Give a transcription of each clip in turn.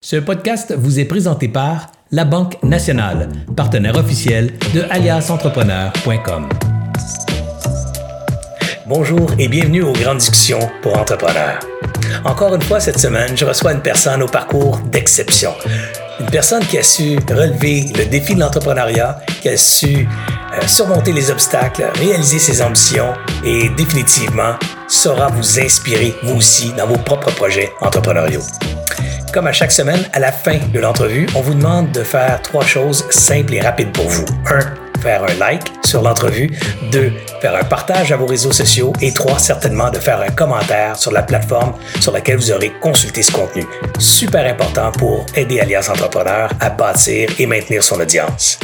Ce podcast vous est présenté par La Banque Nationale, partenaire officiel de aliasentrepreneur.com. Bonjour et bienvenue aux grandes discussions pour entrepreneurs. Encore une fois cette semaine, je reçois une personne au parcours d'exception. Une personne qui a su relever le défi de l'entrepreneuriat, qui a su euh, surmonter les obstacles, réaliser ses ambitions et définitivement saura vous inspirer, vous aussi, dans vos propres projets entrepreneuriaux. Comme à chaque semaine, à la fin de l'entrevue, on vous demande de faire trois choses simples et rapides pour vous. Faire un like sur l'entrevue. Deux, faire un partage à vos réseaux sociaux. Et trois, certainement de faire un commentaire sur la plateforme sur laquelle vous aurez consulté ce contenu. Super important pour aider Alliance Entrepreneur à bâtir et maintenir son audience.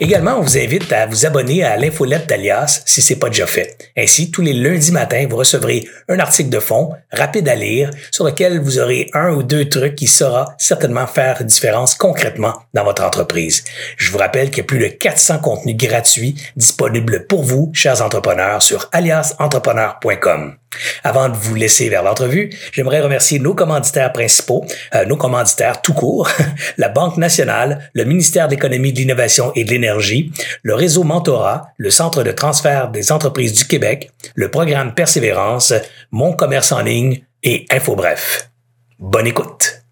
Également, on vous invite à vous abonner à l'infolette d'Alias si ce n'est pas déjà fait. Ainsi, tous les lundis matins, vous recevrez un article de fond rapide à lire sur lequel vous aurez un ou deux trucs qui saura certainement faire différence concrètement dans votre entreprise. Je vous rappelle qu'il y a plus de 400 contenus gratuits disponibles pour vous, chers entrepreneurs, sur aliasentrepreneur.com. Avant de vous laisser vers l'entrevue, j'aimerais remercier nos commanditaires principaux, euh, nos commanditaires tout court, la Banque nationale, le ministère de l'Économie, de l'Innovation et de l'Énergie, le réseau Mentorat, le Centre de transfert des entreprises du Québec, le programme Persévérance, Mon commerce en ligne et InfoBref. Bonne écoute.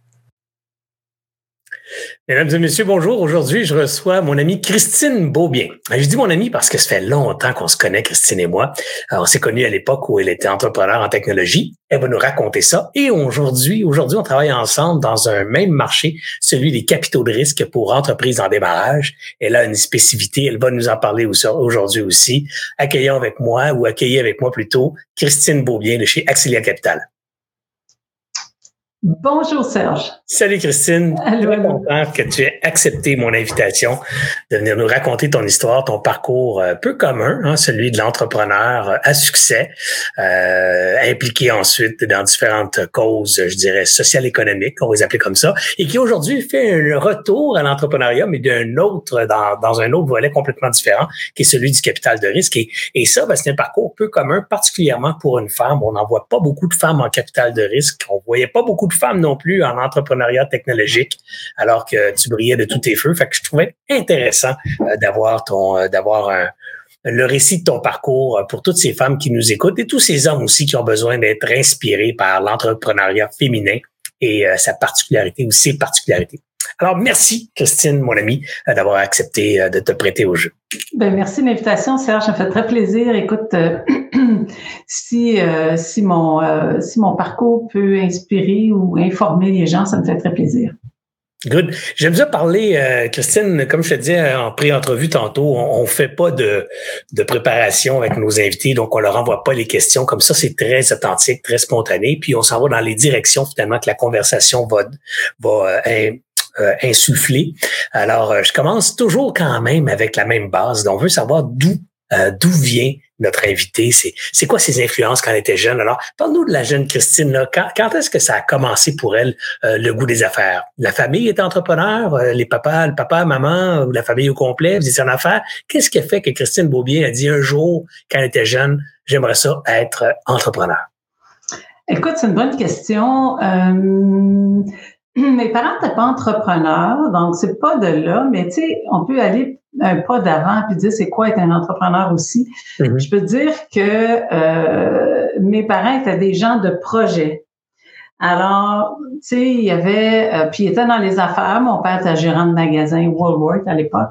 Mesdames et messieurs, bonjour. Aujourd'hui, je reçois mon amie Christine Beaubien. Je dis mon amie parce que ça fait longtemps qu'on se connaît, Christine et moi. on s'est connus à l'époque où elle était entrepreneur en technologie. Elle va nous raconter ça. Et aujourd'hui, aujourd'hui, on travaille ensemble dans un même marché, celui des capitaux de risque pour entreprises en démarrage. Elle a une spécificité. Elle va nous en parler aujourd'hui aussi. Accueillons avec moi, ou accueillez avec moi plutôt, Christine Beaubien de chez Axilia Capital. Bonjour Serge. Salut Christine. Allô. Je suis content que tu aies accepté mon invitation de venir nous raconter ton histoire, ton parcours euh, peu commun, hein, celui de l'entrepreneur à succès, euh, impliqué ensuite dans différentes causes, je dirais, sociales économiques, on va les appeler comme ça, et qui aujourd'hui fait un retour à l'entrepreneuriat, mais d'un autre, dans, dans, un autre volet complètement différent, qui est celui du capital de risque. Et, et ça, ben, c'est un parcours peu commun, particulièrement pour une femme. On n'en voit pas beaucoup de femmes en capital de risque. On voyait pas beaucoup de femme non plus en entrepreneuriat technologique, alors que tu brillais de tous tes feux. Fait que je trouvais intéressant euh, d'avoir ton, euh, d'avoir le récit de ton parcours euh, pour toutes ces femmes qui nous écoutent et tous ces hommes aussi qui ont besoin d'être inspirés par l'entrepreneuriat féminin et sa particularité ou ses particularités. Alors, merci, Christine, mon amie, d'avoir accepté de te prêter au jeu. Ben, merci de l'invitation, Serge. Ça me fait très plaisir. Écoute, si, euh, si, mon, euh, si mon parcours peut inspirer ou informer les gens, ça me fait très plaisir. Good. J'aime bien parler, euh, Christine, comme je te disais en pré-entrevue tantôt, on, ne fait pas de, de préparation avec nos invités, donc on leur envoie pas les questions. Comme ça, c'est très authentique, très spontané, puis on s'en va dans les directions finalement que la conversation va, va insuffler. Alors, je commence toujours quand même avec la même base. Donc, on veut savoir d'où d'où vient notre invité, c'est, quoi ses influences quand elle était jeune? Alors, parle-nous de la jeune Christine. Quand, est-ce que ça a commencé pour elle, euh, le goût des affaires? La famille était entrepreneur, euh, les papas, le papa, maman, ou la famille au complet, vous étiez en affaires. Qu'est-ce qui a fait que Christine Beaubien a dit un jour, quand elle était jeune, j'aimerais ça être entrepreneur? Écoute, c'est une bonne question. Euh, mes parents n'étaient pas entrepreneurs, donc c'est pas de là, mais tu sais, on peut aller un pas d'avant puis dire c'est quoi être un entrepreneur aussi. Mm-hmm. Je peux dire que euh, mes parents étaient des gens de projet. Alors, tu sais, il y avait, euh, puis il était dans les affaires. Mon père était gérant de magasin Woolworth à l'époque.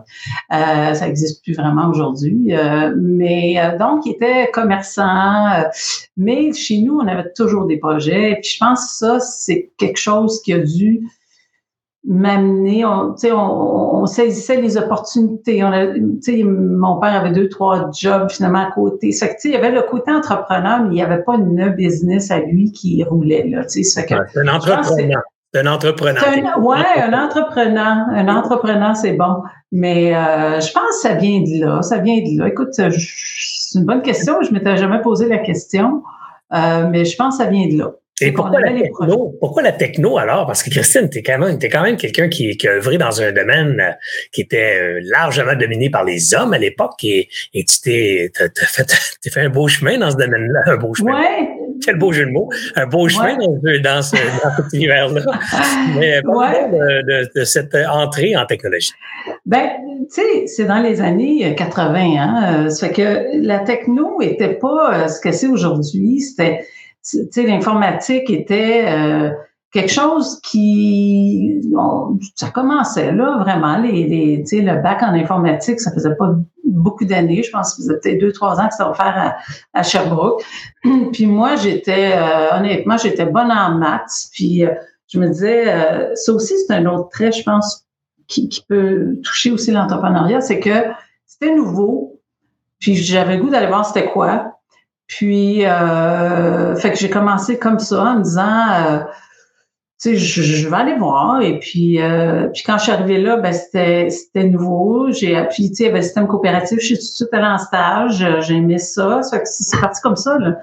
Euh, ça n'existe plus vraiment aujourd'hui. Euh, mais donc, il était commerçant. mais chez nous, on avait toujours des projets. Puis je pense que ça, c'est quelque chose qui a dû m'amener, on, on, on saisissait les opportunités. On a, mon père avait deux, trois jobs finalement à côté. Ça il y avait le côté entrepreneur, mais il n'y avait pas une business à lui qui roulait. Là, ça que, un entrepreneur. Un entrepreneur. Oui, un entrepreneur. Un entrepreneur, c'est bon. Mais euh, je pense que ça vient de là. Ça vient de là. Écoute, c'est une bonne question. Je m'étais jamais posé la question. Euh, mais je pense que ça vient de là. Et pourquoi la, techno, pourquoi la techno alors? Parce que Christine, tu es quand même, es quand même quelqu'un qui, qui a œuvré dans un domaine euh, qui était euh, largement dominé par les hommes à l'époque et, et tu t'es fait, fait un beau chemin dans ce domaine-là, un beau chemin. Ouais, Quel beau jeu de mots. Un beau chemin dans, dans, ce, dans cet univers-là. Mais de, de, cette entrée en technologie. Ben, tu sais, c'est dans les années 80. Hein? Ça fait que la techno était pas ce que c'est aujourd'hui. C'était, tu sais, l'informatique était... Euh, quelque chose qui ça commençait là vraiment. Les, les tu sais le bac en informatique ça faisait pas beaucoup d'années. Je pense que ça faisait peut-être deux trois ans que ça faire à, à Sherbrooke. Puis moi j'étais euh, honnêtement j'étais bonne en maths. Puis euh, je me disais euh, ça aussi c'est un autre trait je pense qui, qui peut toucher aussi l'entrepreneuriat. C'est que c'était nouveau. Puis j'avais le goût d'aller voir c'était quoi puis fait que j'ai commencé comme ça en me disant sais, je, je, vais aller voir. Et puis, euh, puis quand je suis arrivée là, ben c'était c'était nouveau. J'ai appris, tu sais, le système coopératif. Je suis tout de suite allée en stage. J'ai aimé ça. Ça c'est parti comme ça. Là.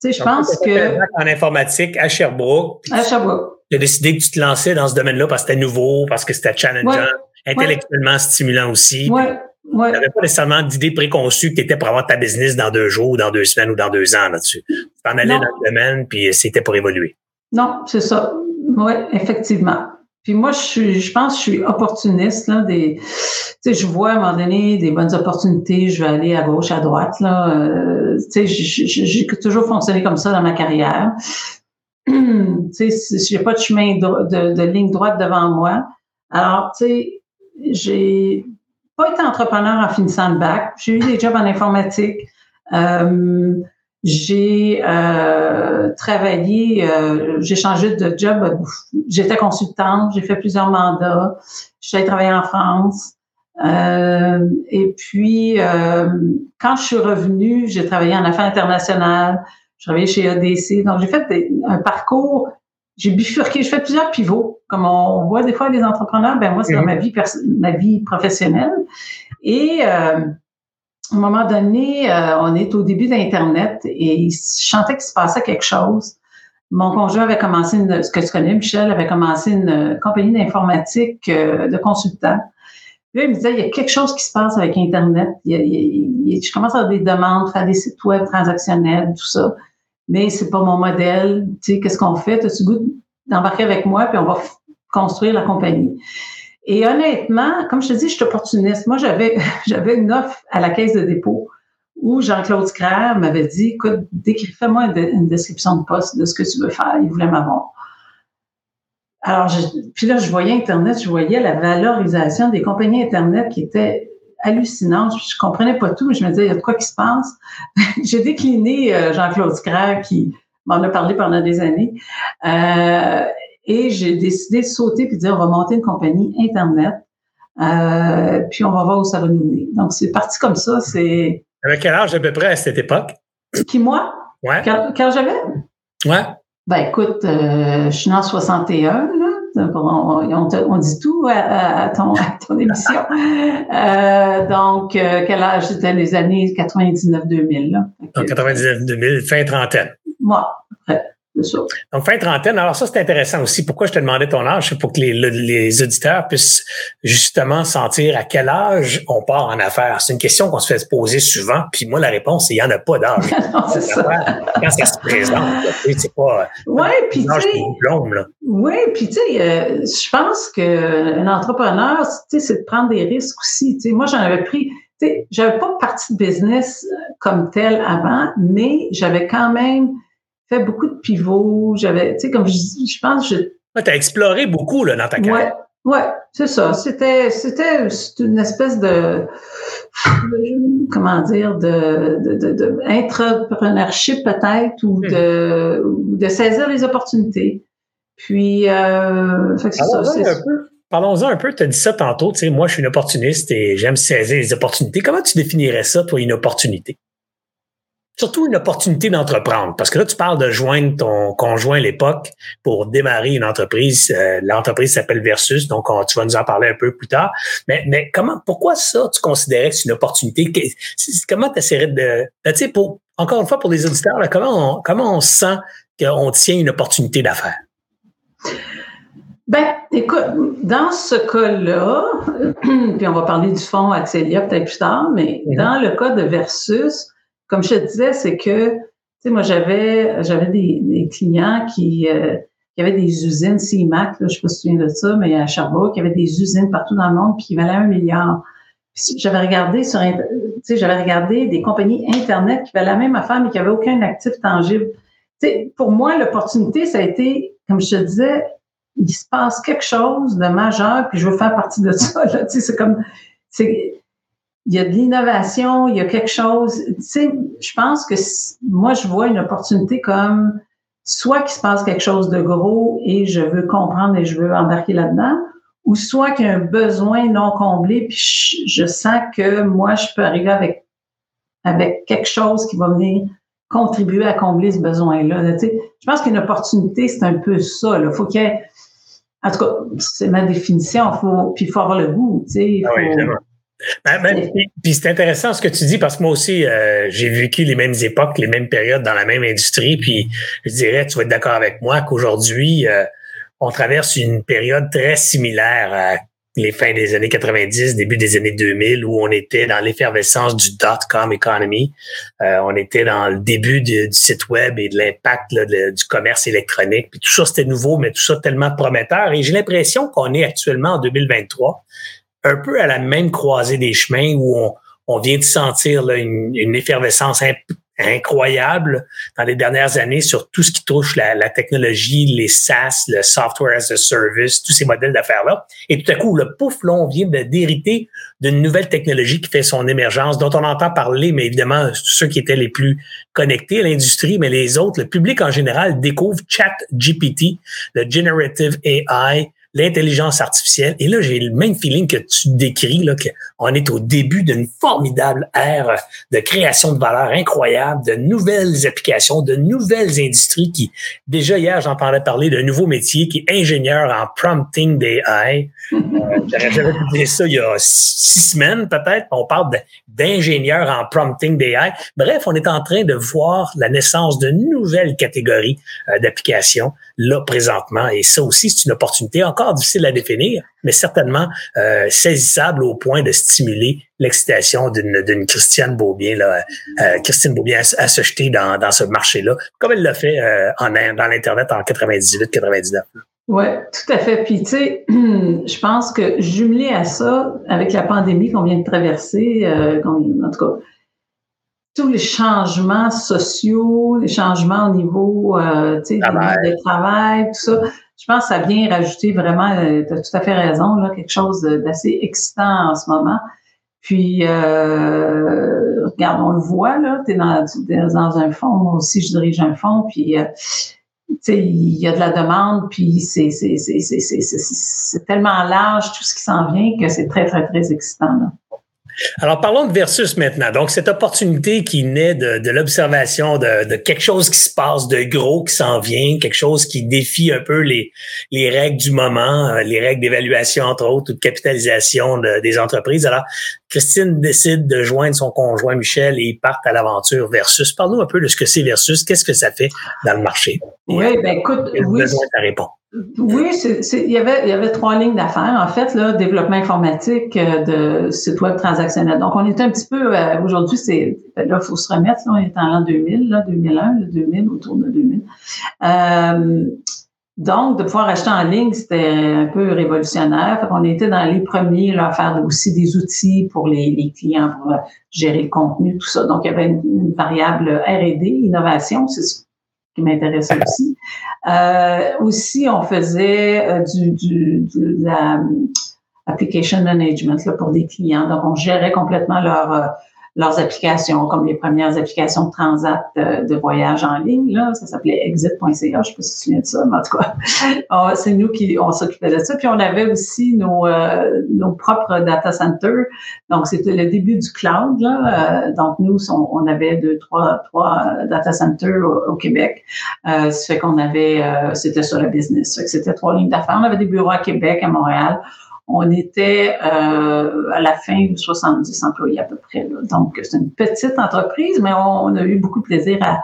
Tu sais, je pense que en informatique à Sherbrooke. À Sherbrooke. Tu as décidé que tu te lançais dans ce domaine-là parce que c'était nouveau, parce que c'était challengeant, intellectuellement stimulant aussi. Ouais. Ouais. Tu n'avais pas nécessairement d'idée préconçue que tu étais pour avoir ta business dans deux jours, dans deux semaines ou dans deux ans là-dessus. Tu t'en allais dans le domaine, puis c'était pour évoluer. Non, c'est ça. Oui, effectivement. Puis moi, je suis, je pense que je suis opportuniste. Là, des, tu sais, je vois à un moment donné des bonnes opportunités, je vais aller à gauche, à droite. Là, euh, tu sais, j'ai toujours fonctionné comme ça dans ma carrière. tu sais, j'ai pas de chemin de, de, ligne droite devant moi. Alors, tu sais, j'ai pas été entrepreneur en finissant le bac. J'ai eu des jobs en informatique. Euh, j'ai euh, travaillé, euh, j'ai changé de job. J'étais consultante, j'ai fait plusieurs mandats. J'ai travaillé en France. Euh, et puis, quand je suis revenue, j'ai travaillé en affaires internationales. J'ai travaillé chez ADC. Donc, j'ai fait un parcours. J'ai bifurqué. J'ai fait plusieurs pivots. Comme on voit des fois les entrepreneurs, ben moi, c'est dans mhm. ma vie, ma vie professionnelle. Et à un moment donné, euh, on est au début d'Internet et je sentais qu'il se passait quelque chose. Mon conjoint avait commencé, une, ce que tu connais, Michel, avait commencé une compagnie d'informatique euh, de consultants. Puis là, il me disait, il y a quelque chose qui se passe avec Internet. je commence à avoir des demandes, faire des sites web transactionnels, tout ça. Mais c'est pas mon modèle. Tu sais, qu'est-ce qu'on fait? As-tu goût d'embarquer avec moi, puis on va construire la compagnie. Et honnêtement, comme je te dis, je suis opportuniste. Moi, j'avais, j'avais une offre à la caisse de dépôt où Jean-Claude Scraire m'avait dit, écoute, fais-moi une, description de poste de ce que tu veux faire. Il voulait m'avoir. Alors, puis là, je voyais Internet, je voyais la valorisation des compagnies Internet qui était hallucinante. Je comprenais pas tout, mais je me disais, il y a de quoi qui se passe. J'ai décliné euh, Jean-Claude Scraire qui m'en a parlé pendant des années. Euh, et j'ai décidé de sauter puis de dire, on va monter une compagnie Internet. Euh, puis on va voir où ça va nous mener. Donc, c'est parti comme ça. C'est. Avec quel âge à peu près à cette époque? Qui, moi? Ouais. Quand, j'avais? Ouais. Ben, écoute, euh, je suis en 61, là. On, on, dit tout à, ton, à ton, émission. euh, donc, quel âge? C'était les années 99-2000, là. Donc, 99-2000, fin trentaine. Moi, après. Donc, fin trentaine. Alors, ça, c'est intéressant aussi. Pourquoi je te demandais ton âge? C'est pour que les, les, auditeurs puissent justement sentir à quel âge on part en affaires. C'est une question qu'on se fait poser souvent. Puis moi, la réponse, c'est il n'y en a pas d'âge. c'est ça. Quand ça se présente, c'est pas. Oui, puis tu sais. Oui, puis tu sais, euh, je pense qu'un entrepreneur, tu sais, c'est de prendre des risques aussi. Tu sais, moi, j'en avais pris. Tu sais, j'avais pas partie de business euh, comme tel avant, mais j'avais quand même fait beaucoup de pivots. J'avais, tu sais, comme je, je pense, je. T'as exploré beaucoup là dans ta carrière. Ouais, ouais, c'est ça. C'était, c'était une espèce de, comment dire, de, de, de, entrepreneurship peut-être ou hmm. de, de saisir les opportunités. Puis, euh, fait que c'est ça. Parlons-en un peu. Tu as dit ça tantôt. Tu sais, moi, je suis une opportuniste et j'aime saisir les opportunités. Comment tu définirais ça, toi, une opportunité? Surtout une opportunité d'entreprendre. Parce que là, tu parles de joindre ton conjoint à l'époque pour démarrer une entreprise. Euh, l'entreprise s'appelle Versus, donc tu vas nous en parler un peu plus tard. Mais, mais comment, pourquoi ça, tu considérais que c'est une opportunité? Comment tu essaierais de... Ben, tu sais, pour, encore une fois, pour les auditeurs, là, comment, on, comment on sent qu'on tient une opportunité d'affaires? Ben, écoute, dans ce cas-là, puis on va parler du fonds Axelia peut-être plus tard, mais mm-hmm. dans le cas de Versus, comme je te disais, c'est que sais, moi, j'avais j'avais des, clients qui, euh, qui avaient des usines CIMAC, là, je sais pas si tu souviens de ça, mais à Sherbrooke, qui avaient des usines partout dans le monde, puis qui valaient un milliard. J'avais regardé sur, tu sais, j'avais regardé des compagnies Internet qui valaient la même affaire, mais qui n'avaient aucun actif tangible. Tu sais, pour moi, l'opportunité, ça a été, comme je te disais, il se passe quelque chose de majeur, puis je veux faire partie de ça. Là. Tu sais, c'est comme, c'est, il y a de l'innovation, il y a quelque chose. Tu sais, je pense que moi, je vois une opportunité comme soit qu'il se passe quelque chose de gros et je veux comprendre et je veux embarquer là-dedans, ou soit qu'il y a un besoin non comblé, puis je, sens que moi, je peux arriver avec, avec quelque chose qui va venir contribuer à combler ce besoin-là. Tu sais, je pense qu'une opportunité, c'est un peu ça. Il faut qu'il y ait, en tout cas, c'est ma définition, faut, puis il faut avoir le goût. Tu sais, ah oui, ben, ben, puis c'est intéressant ce que tu dis parce que moi aussi, euh, j'ai vécu les mêmes époques, les mêmes périodes dans la même industrie. Puis je dirais, tu vas être d'accord avec moi qu'aujourd'hui, euh, on traverse une période très similaire à les fins des années 90, début des années 2000, où on était dans l'effervescence du dot-com economy. Euh, on était dans le début du, site web et de l'impact du commerce électronique. Puis tout ça, c'était nouveau, mais tout ça tellement prometteur. Et j'ai l'impression qu'on est actuellement en 2023 un peu à la même croisée des chemins où on, vient de sentir une, effervescence incroyable dans les dernières années sur tout ce qui touche la, la, technologie, les SaaS, le software as a service, tous ces modèles d'affaires-là. Et tout à coup, le pouf, là, on vient d'hériter d'une nouvelle technologie qui fait son émergence, dont on entend parler, mais évidemment, ceux qui étaient les plus connectés à l'industrie, mais les autres, le public en général découvre ChatGPT, le Generative AI, l'intelligence artificielle. Et là, j'ai le même feeling que tu décris, là, qu'on est au début d'une formidable ère de création de valeur incroyable, de nouvelles applications, de nouvelles industries qui, déjà hier, j'entendais parler d'un nouveau métier qui est ingénieur en prompting d'AI. Euh, J'aurais jamais pu dire ça il y a six semaines, peut-être. On parle d'ingénieur en prompting d'AI. Bref, on est en train de voir la naissance de nouvelles catégories euh, d'applications là présentement. Et ça aussi, c'est une opportunité encore difficile à définir, mais certainement euh, saisissable au point de stimuler l'excitation d'une Christiane Beaubien, là, euh, Christine Beaubien à, se jeter dans, dans ce marché-là, comme elle l'a fait euh, en, dans l'Internet en 98-99. Oui, tout à fait. Puis, tu sais, je pense que jumelé à ça, avec la pandémie qu'on vient de traverser, euh, en tout cas, tous les changements sociaux, les changements au niveau euh, du travail, tout ça, je pense que ça vient rajouter vraiment, euh, tu as tout à fait raison, là, quelque chose d'assez excitant en ce moment. Puis, euh, regarde, on le voit, là, tu es dans, dans un fonds, moi aussi je dirige un fonds, puis euh, il y a de la demande, puis c'est tellement large tout ce qui s'en vient que c'est très, très, très excitant. Là. Alors, parlons de versus maintenant. Donc, cette opportunité qui naît de, de l'observation de, de, quelque chose qui se passe, de gros qui s'en vient, quelque chose qui défie un peu les, les règles du moment, euh, les règles d'évaluation, entre autres, ou de capitalisation des entreprises. Alors, Christine décide de joindre son conjoint Michel et ils partent à l'aventure versus. Parle-nous un peu de ce que c'est versus, qu'est-ce que ça fait dans le marché? Oui, ben écoute, oui. Besoin de oui, il, y avait, y avait trois lignes d'affaires. En fait, là, développement informatique euh, de site web transactionnel. Donc, on est un petit peu, euh, aujourd'hui, c'est, ben là, faut se remettre, là, on est en l'an 2000, là, 2001, 2000, autour de 2000. Euh, donc, de pouvoir acheter en ligne, c'était un peu révolutionnaire. Fait qu'on était dans les premiers là, à faire aussi des outils pour les, les, clients pour gérer le contenu, tout ça. Donc, il y avait une, variable R&D, innovation, c'est ce qui m'intéressait aussi. Euh, aussi, on faisait euh, du, la, application management pour des clients. Donc, on gérait complètement leur euh, leurs applications, comme les premières applications de transat euh, de, voyage en ligne. Là, ça s'appelait exit.ca, je ne sais pas si tu souviens de ça, mais en tout cas, c'est nous qui on s'occupait de ça. Puis on avait aussi nos, euh, nos propres data centers. Donc, c'était le début du cloud. Là. Euh, donc, nous, on, avait deux, trois, trois data centers au, Québec. Euh, ça fait qu'on avait, c'était sur le business. C'était trois lignes d'affaires. On avait des bureaux à Québec, à Montréal on était euh, à la fin de 70 employés à peu près. Donc, c'est une petite entreprise, mais on, a eu beaucoup de plaisir à,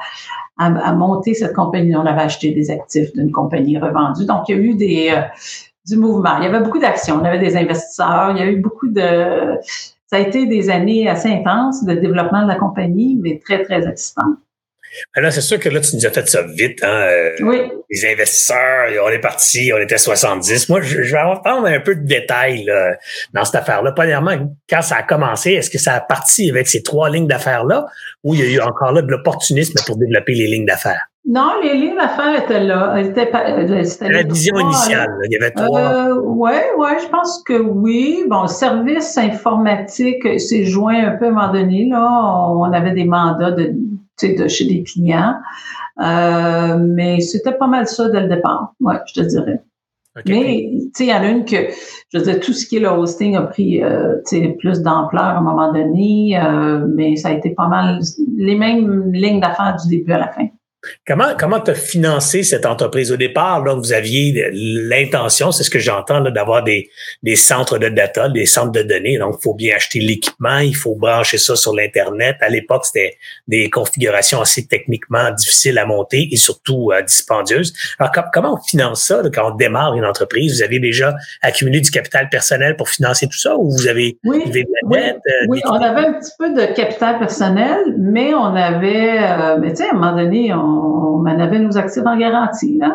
à, monter cette compagnie. On avait acheté des actifs d'une compagnie revendue. Donc, il y a eu euh, du mouvement. Il y avait beaucoup d'actions. On avait des investisseurs. Il y a eu beaucoup de... Ça a été des années assez intenses de développement de la compagnie, mais très, très excitantes. Là, c'est sûr que là, tu nous as fait ça vite. Hein? Euh, oui. Les investisseurs, on est parti, on était 70. Moi, je, vais avoir un peu de détails là, dans cette affaire-là. Premièrement, quand ça a commencé, est-ce que ça a parti avec ces trois lignes d'affaires-là ou il y a eu encore là de l'opportunisme pour développer les lignes d'affaires? Non, les lignes d'affaires étaient là. Euh, c'était la vision initiale. Il y avait trois. Euh, ouais, ouais, je pense que oui. Bon, le service informatique s'est joint un peu à un moment donné. Là, on avait des mandats de, de chez des clients, euh, mais c'était pas mal ça dès le départ. Ouais, je te dirais. Mais, tu sais, il y en a une que, je veux dire, tout ce qui est le hosting a pris, euh, tu sais, plus d'ampleur à un moment donné, euh, mais ça a été pas mal les mêmes lignes d'affaires du début à la fin. Comment comment tu as financé cette entreprise? Au départ? Donc, vous aviez l'intention, c'est ce que j'entends, d'avoir des, des centres de data, des centres de données. Donc, il faut bien acheter l'équipement, il faut brancher ça sur l'Internet. À l'époque, c'était des configurations assez techniquement difficiles à monter et surtout euh, dispendieuses. Alors, comment on finance ça quand on démarre une entreprise? Vous avez déjà accumulé du capital personnel pour financer tout ça ou vous avez oui, de la dette? Euh, oui, on avait un petit peu de capital personnel, mais on avait, euh, mais tu sais, à un moment donné, on on avait nos actifs en garantie, là.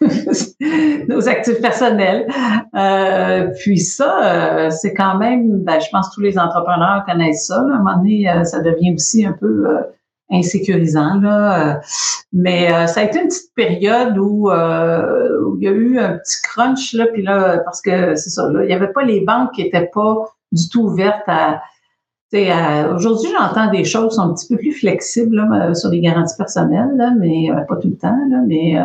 nos actifs personnels. Euh, puis ça, euh, c'est quand même, ben, je pense que tous les entrepreneurs connaissent ça. À un moment donné, euh, ça devient aussi un peu insécurisant. Là. Mais ça a été une petite période où, où, il y a eu un petit crunch, là, puis là, parce que c'est ça, là, il n'y avait pas les banques qui n'étaient pas du tout ouvertes à euh, aujourd'hui, j'entends des choses qui sont un petit peu plus flexibles là, euh, sur les garanties personnelles, là, mais euh, pas tout le temps. Là, mais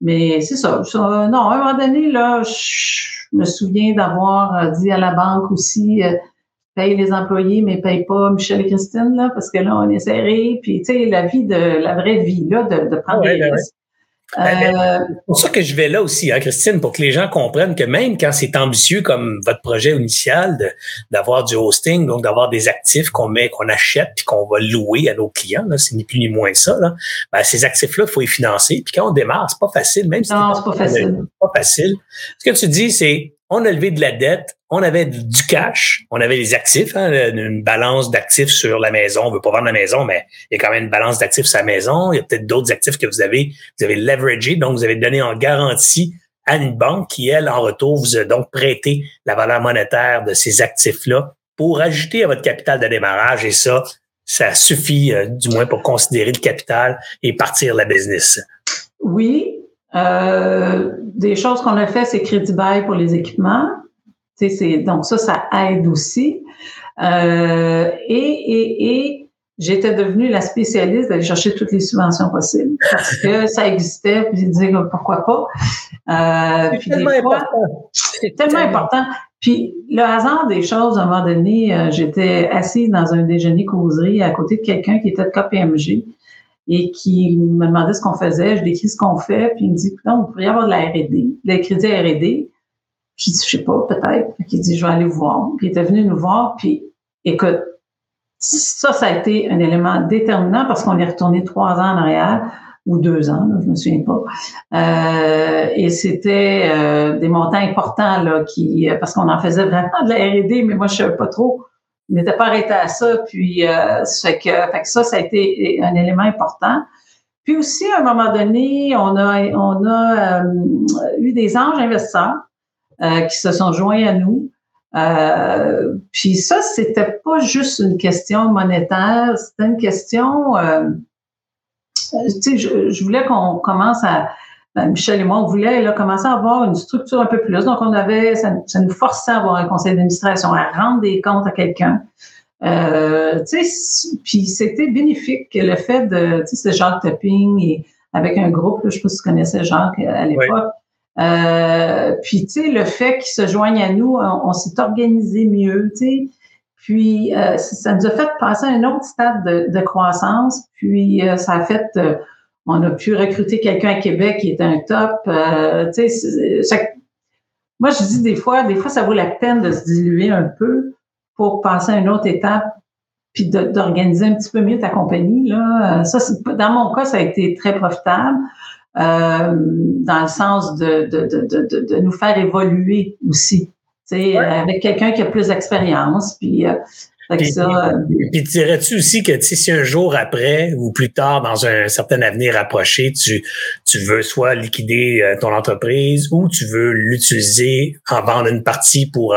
mais c'est ça, Non, à un moment donné, là, je me souviens d'avoir dit à la banque aussi paye les employés, mais paye pas Michel et Christine, là, parce que là, on est serré. Puis, tu sais, la vie de la vraie vie, là, de, de prendre des ben risques. Euh, c'est pour ça que je vais là aussi, hein, Christine, pour que les gens comprennent que même quand c'est ambitieux comme votre projet initial d'avoir du hosting, donc d'avoir des actifs qu'on met, qu'on achète puis qu'on va louer à nos clients, là, c'est ni plus ni moins ça. Là, ben, ces actifs-là, il faut les financer. Puis quand on démarre, c'est pas facile, même si non, c'est pas, facile. Pas facile. Ce que tu dis, c'est on a levé de la dette, on avait du cash, on avait des actifs, hein, une balance d'actifs sur la maison. On veut pas vendre la maison, mais il y a quand même une balance d'actifs sur la maison. Il y a peut-être d'autres actifs que vous avez, vous avez leveragé, donc vous avez donné en garantie à une banque qui, elle, en retour, vous a donc prêté la valeur monétaire de ces actifs-là pour ajouter à votre capital de démarrage. Et ça, ça suffit, euh, du moins, pour considérer le capital et partir la business. Oui, euh, des choses qu'on a fait, c'est crédit bail pour les équipements. C'est, donc ça, ça aide aussi. Euh, et, et, et j'étais devenue la spécialiste d'aller chercher toutes les subventions possibles parce que ça existait, puis dire pourquoi pas. Euh, c'est tellement important. C'est tellement important. Puis le hasard des choses, à un moment donné, euh, j'étais assise dans un déjeuner causerie à côté de quelqu'un qui était de KPMG et qui me demandait ce qu'on faisait. Je décris ce qu'on fait, puis il me dit, non, vous pourriez avoir de la R&D, de crédit R&D. Je dis, je sais pas, peut-être. Puis il dit, je vais aller vous voir. Puis il était venu nous voir, puis écoute, ça, ça a été un élément déterminant parce qu'on est retourné trois ans en arrière ou deux ans, là, je me souviens pas. Euh, et c'était euh, des montants importants là, qui, parce qu'on en faisait vraiment de la R&D, mais moi je savais pas trop il n'était pas arrêté à ça. Puis, euh, fait que, fait que ça, ça a été un élément important. Puis aussi, à un moment donné, on a, on a euh, eu des anges investisseurs euh, qui se sont joints à nous. Euh, puis ça, c'était pas juste une question monétaire, c'était une question. Euh, tu sais, je, je voulais qu'on commence à Michel et moi, on voulait là, commencer à avoir une structure un peu plus. Donc, on avait, ça, nous forçait à avoir un conseil d'administration, à rendre des comptes à quelqu'un. Euh, puis c'était bénéfique le fait de, tu sais, Jacques Topping et avec un groupe, je sais pas si tu connaissais Jacques euh, à l'époque. Euh, puis tu sais, le fait qu'ils se joignent à nous, on, s'est organisé mieux, tu sais. Puis euh, ça nous a fait passer à un autre stade de, de croissance. Puis ça a fait on a pu recruter quelqu'un à Québec qui est un top. Euh, moi, je dis des fois, des fois, ça vaut la peine de se diluer un peu pour passer à une autre étape, puis d'organiser un petit peu mieux ta compagnie. Là. Ça, dans mon cas, ça a été très profitable. Euh, dans le sens de, de, de, de, nous faire évoluer aussi, ouais. avec quelqu'un qui a plus d'expérience. Puis, euh, Puis, ça, puis, dirais-tu aussi que si un jour après ou plus tard, dans un certain avenir approché, tu, tu veux soit liquider ton entreprise ou tu veux l'utiliser en vendre une partie pour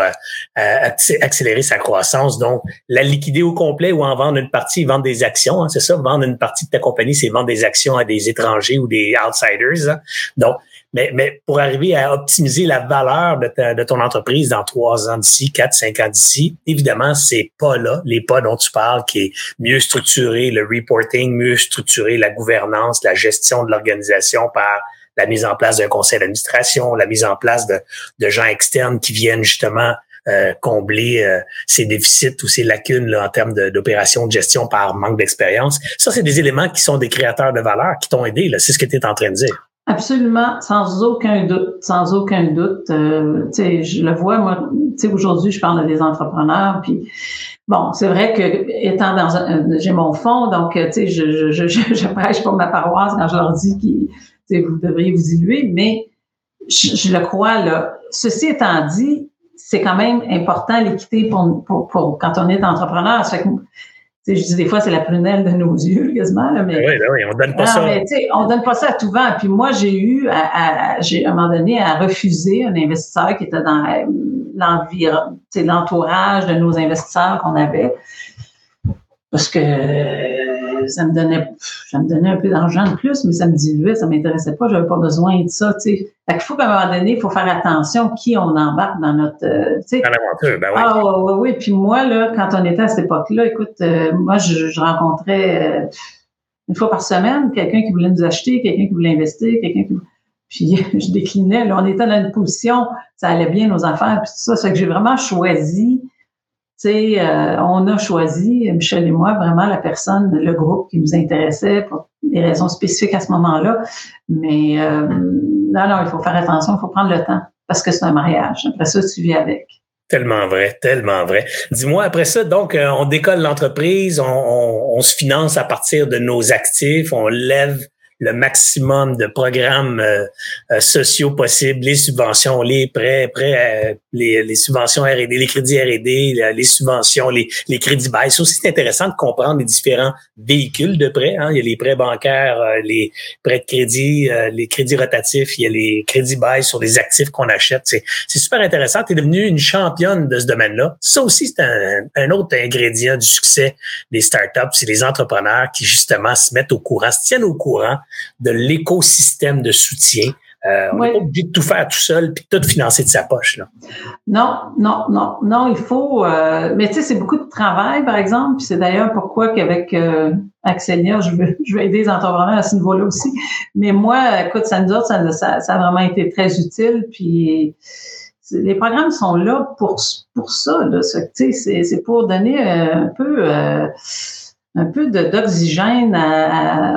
accélérer sa croissance, donc la liquider au complet ou en vendre une partie, vendre des actions, hein, c'est ça, vendre une partie de ta compagnie, c'est vendre des actions à des étrangers ou des outsiders. Hein. Donc, mais, mais pour arriver à optimiser la valeur de, de ton entreprise dans trois ans d'ici, quatre, cinq ans d'ici, évidemment, c'est pas là, les pas dont tu parles, qui est mieux structurer le reporting, mieux structurer la gouvernance, la gestion de l'organisation par la mise en place d'un conseil d'administration, la mise en place de, de gens externes qui viennent justement euh, combler euh, ces déficits ou ces lacunes là, en termes d'opération de, gestion par manque d'expérience. Ça, c'est des éléments qui sont des créateurs de valeur qui t'ont aidé. C'est ce que tu es en train de dire. Absolument, sans aucun doute, sans aucun doute. Euh, je le vois, moi, aujourd'hui, je parle des entrepreneurs, puis bon, c'est vrai que étant dans un, j'ai mon fonds, donc tu sais, je, je, je, je, prêche pour ma paroisse quand je leur dis que vous devriez vous diluer, mais je, je, le crois là. Ceci étant dit, c'est quand même important l'équité pour, pour, pour, quand on est entrepreneur. Je dis des fois, c'est la prunelle de nos yeux, quasiment. Là, mais, oui, ben oui, on donne pas ça. Mais, on donne pas ça à tout vent. Puis moi, j'ai eu, à, à, j'ai, à un moment donné, à refuser un investisseur qui était dans l'environnement, l'entourage de nos investisseurs qu'on avait. Parce que ça me donnait, ça me donnait un peu d'argent de plus, mais ça me diluait, ça m'intéressait pas, j'avais pas besoin de ça, tu sais. Fait qu'il faut qu'à un moment donné, il faut faire attention qui on embarque dans notre, euh, tu sais. Dans l'aventure, ben oui. Ah, oui, oui, oui. Puis moi, là, quand on était à cette époque-là, écoute, euh, moi, je, je rencontrais euh, une fois par semaine quelqu'un qui voulait nous acheter, quelqu'un qui voulait investir, quelqu'un qui puis je déclinais, là, on était dans une position, ça allait bien nos affaires, puis tout ça. Ça fait que j'ai vraiment choisi sais, euh, on a choisi, Michel et moi, vraiment la personne, le groupe qui nous intéressait pour des raisons spécifiques à ce moment-là. Mais euh, non, non, il faut faire attention, il faut prendre le temps parce que c'est un mariage. Après ça, tu vis avec. Tellement vrai, tellement vrai. Dis-moi, après ça, donc, euh, on décolle l'entreprise, on, on, se finance à partir de nos actifs, on lève le maximum de programmes euh, euh, sociaux possibles, les subventions, les prêts, prêts euh, les, les, subventions R&D, les crédits R&D, les subventions, les, les crédits bail. C'est aussi intéressant de comprendre les différents véhicules de prêts. Hein. Il y a les prêts bancaires, les prêts de crédit, les crédits rotatifs, il y a les crédits bail sur les actifs qu'on achète. C'est, c'est super intéressant. Tu es devenue une championne de ce domaine-là. Ça aussi, c'est un, un autre ingrédient du succès des startups. C'est les entrepreneurs qui, justement, se mettent au courant, se tiennent au courant de l'écosystème de soutien. Euh, on n'est pas obligé de tout faire tout seul puis tout financer de sa poche. Là. Non, non, non, non, il faut. Euh, mais tu sais, c'est beaucoup de travail, par exemple. Puis c'est d'ailleurs pourquoi qu'avec euh, Axelia, je veux, je veux aider les entrepreneurs à ce niveau-là aussi. Mais moi, écoute, ça nous autres, ça, ça, a vraiment été très utile. Puis les programmes sont là pour pour ça. Là. C'est, c'est pour donner un peu. Euh, un peu d'oxygène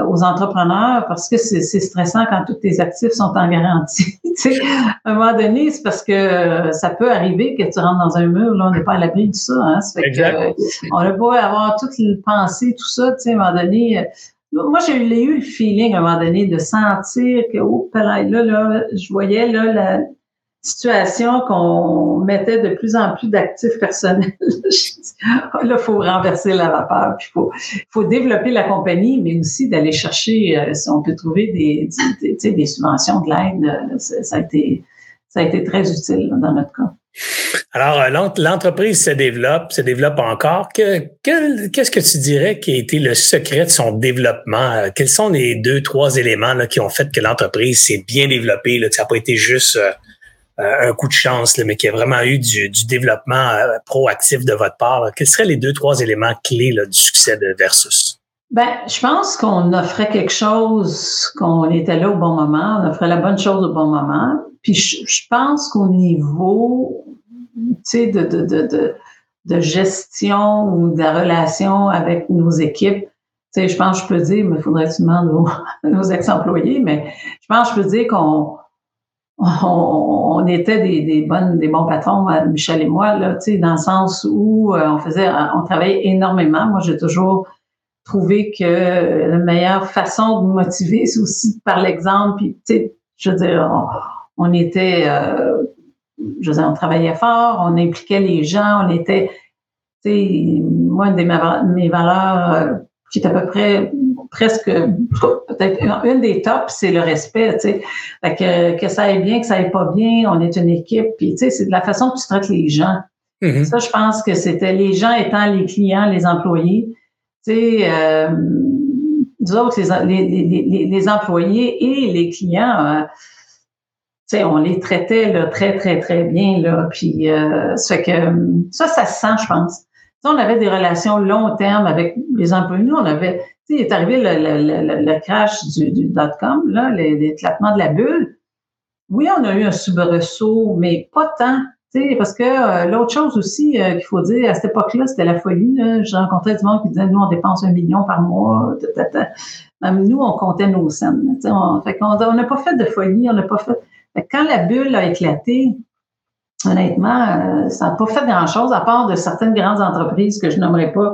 aux entrepreneurs parce que c'est stressant quand tous tes actifs sont en garantie. à un moment donné, c'est parce que ça peut arriver que tu rentres dans un mur, là, on n'est pas à l'abri de ça. Hein, ça fait que, on a beau avoir toute le pensée, tout ça, tu sais, à un moment donné. Euh, moi, j'ai eu le feeling à un moment donné de sentir que, oh, là, là, je voyais là, la, situation qu'on mettait de plus en plus d'actifs personnels. là, il faut renverser la vapeur, il faut, faut développer la compagnie, mais aussi d'aller chercher, euh, si on peut trouver des, subventions de l'aide, euh, ça, a été, ça a été très utile dans notre cas. Alors, euh, l'entreprise se développe, se développe encore. Qu'est-ce que tu dirais qui a été le secret de son développement? Quels sont les deux, trois éléments là, qui ont fait que l'entreprise s'est bien développée? Ça n'a pas été juste euh, un coup de chance, mais qui a vraiment eu du, développement euh, proactif de votre part. Quels seraient les deux, trois éléments clés du succès de Versus? Ben, je pense qu'on offrait quelque chose, qu'on était là au bon moment, on offrait la bonne chose au bon moment. Puis je, pense qu'au niveau, tu sais, de, de, de, de, gestion ou de la relation avec nos équipes, tu sais, je pense que je peux dire, mais faudrait que tu nos ex-employés, mais je pense que je peux dire qu'on on, était des, des, bons patrons, euh, Michel et moi, là, dans le sens où euh, on faisait, on travaillait énormément. Moi, j'ai toujours trouvé que la meilleure façon de motiver, c'est aussi par l'exemple. Puis, tu sais, je veux dire, on, était, euh, je veux dire, on travaillait fort, on impliquait les gens, on était, moi, une de mes valeurs euh, qui est à peu près presque peut-être une des tops, c'est le respect, tu sais. que, que ça aille bien, que ça aille pas bien, on est une équipe, puis tu sais, c'est de la façon que tu traites les gens. Mm-hmm. Ça, je pense que c'était les gens étant les clients, les employés. Tu sais, euh, nous autres, les, les, les, employés et les clients, euh, tu sais, on les traitait là, très, très, très bien. Là, puis euh, ça, que, ça, ça se sent, je pense. on avait des relations long terme avec les employés. Nous, on avait, sais, est arrivé le, le, le, crash du, du dot-com, l'éclatement de la bulle. Oui, on a eu un soubresaut, mais pas tant parce que euh, l'autre chose aussi euh, qu'il faut dire, à cette époque-là, c'était la folie. J'ai rencontré du monde qui disait, nous, on dépense un million par mois. Même nous, on comptait nos scènes. On, fait on n'a pas fait de folie, on n'a pas fait... Quand la bulle a éclaté, honnêtement, euh, ça n'a pas fait grand-chose, à part de certaines grandes entreprises que je nommerai pas,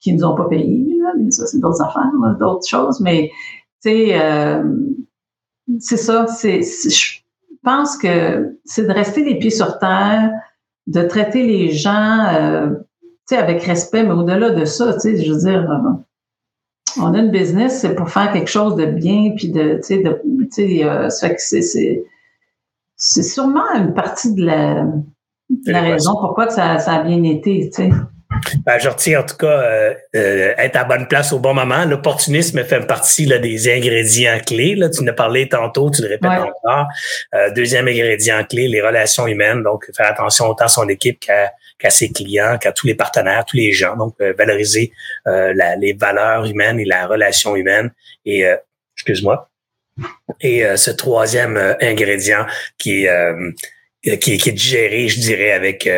qui nous ont pas payé. Ça, c'est d'autres affaires, d'autres choses. Mais, tu sais, c'est ça. C'est, pense que c'est de rester les pieds sur terre, de traiter les gens euh, avec respect, mais au-delà de ça, je veux dire, euh, on a une business, c'est pour faire quelque chose de bien, puis de, tu sais, de, euh, c'est, c'est sûrement une partie de la, de la raison pourquoi que ça, ça a bien été, tu sais. Ben, je retiens en tout cas euh, euh, être à bonne place au bon moment. L'opportunisme fait partie là, des ingrédients clés. Là. Tu en as parlé tantôt, tu le répètes encore. Euh, deuxième ingrédient clé, les relations humaines. Donc, faire attention autant à son équipe qu'à ses clients, qu'à tous les partenaires, tous les gens. Donc, valoriser les valeurs humaines et la relation humaine. Et, excuse-moi. Et ce troisième ingrédient qui, qui, qui est géré, je dirais, avec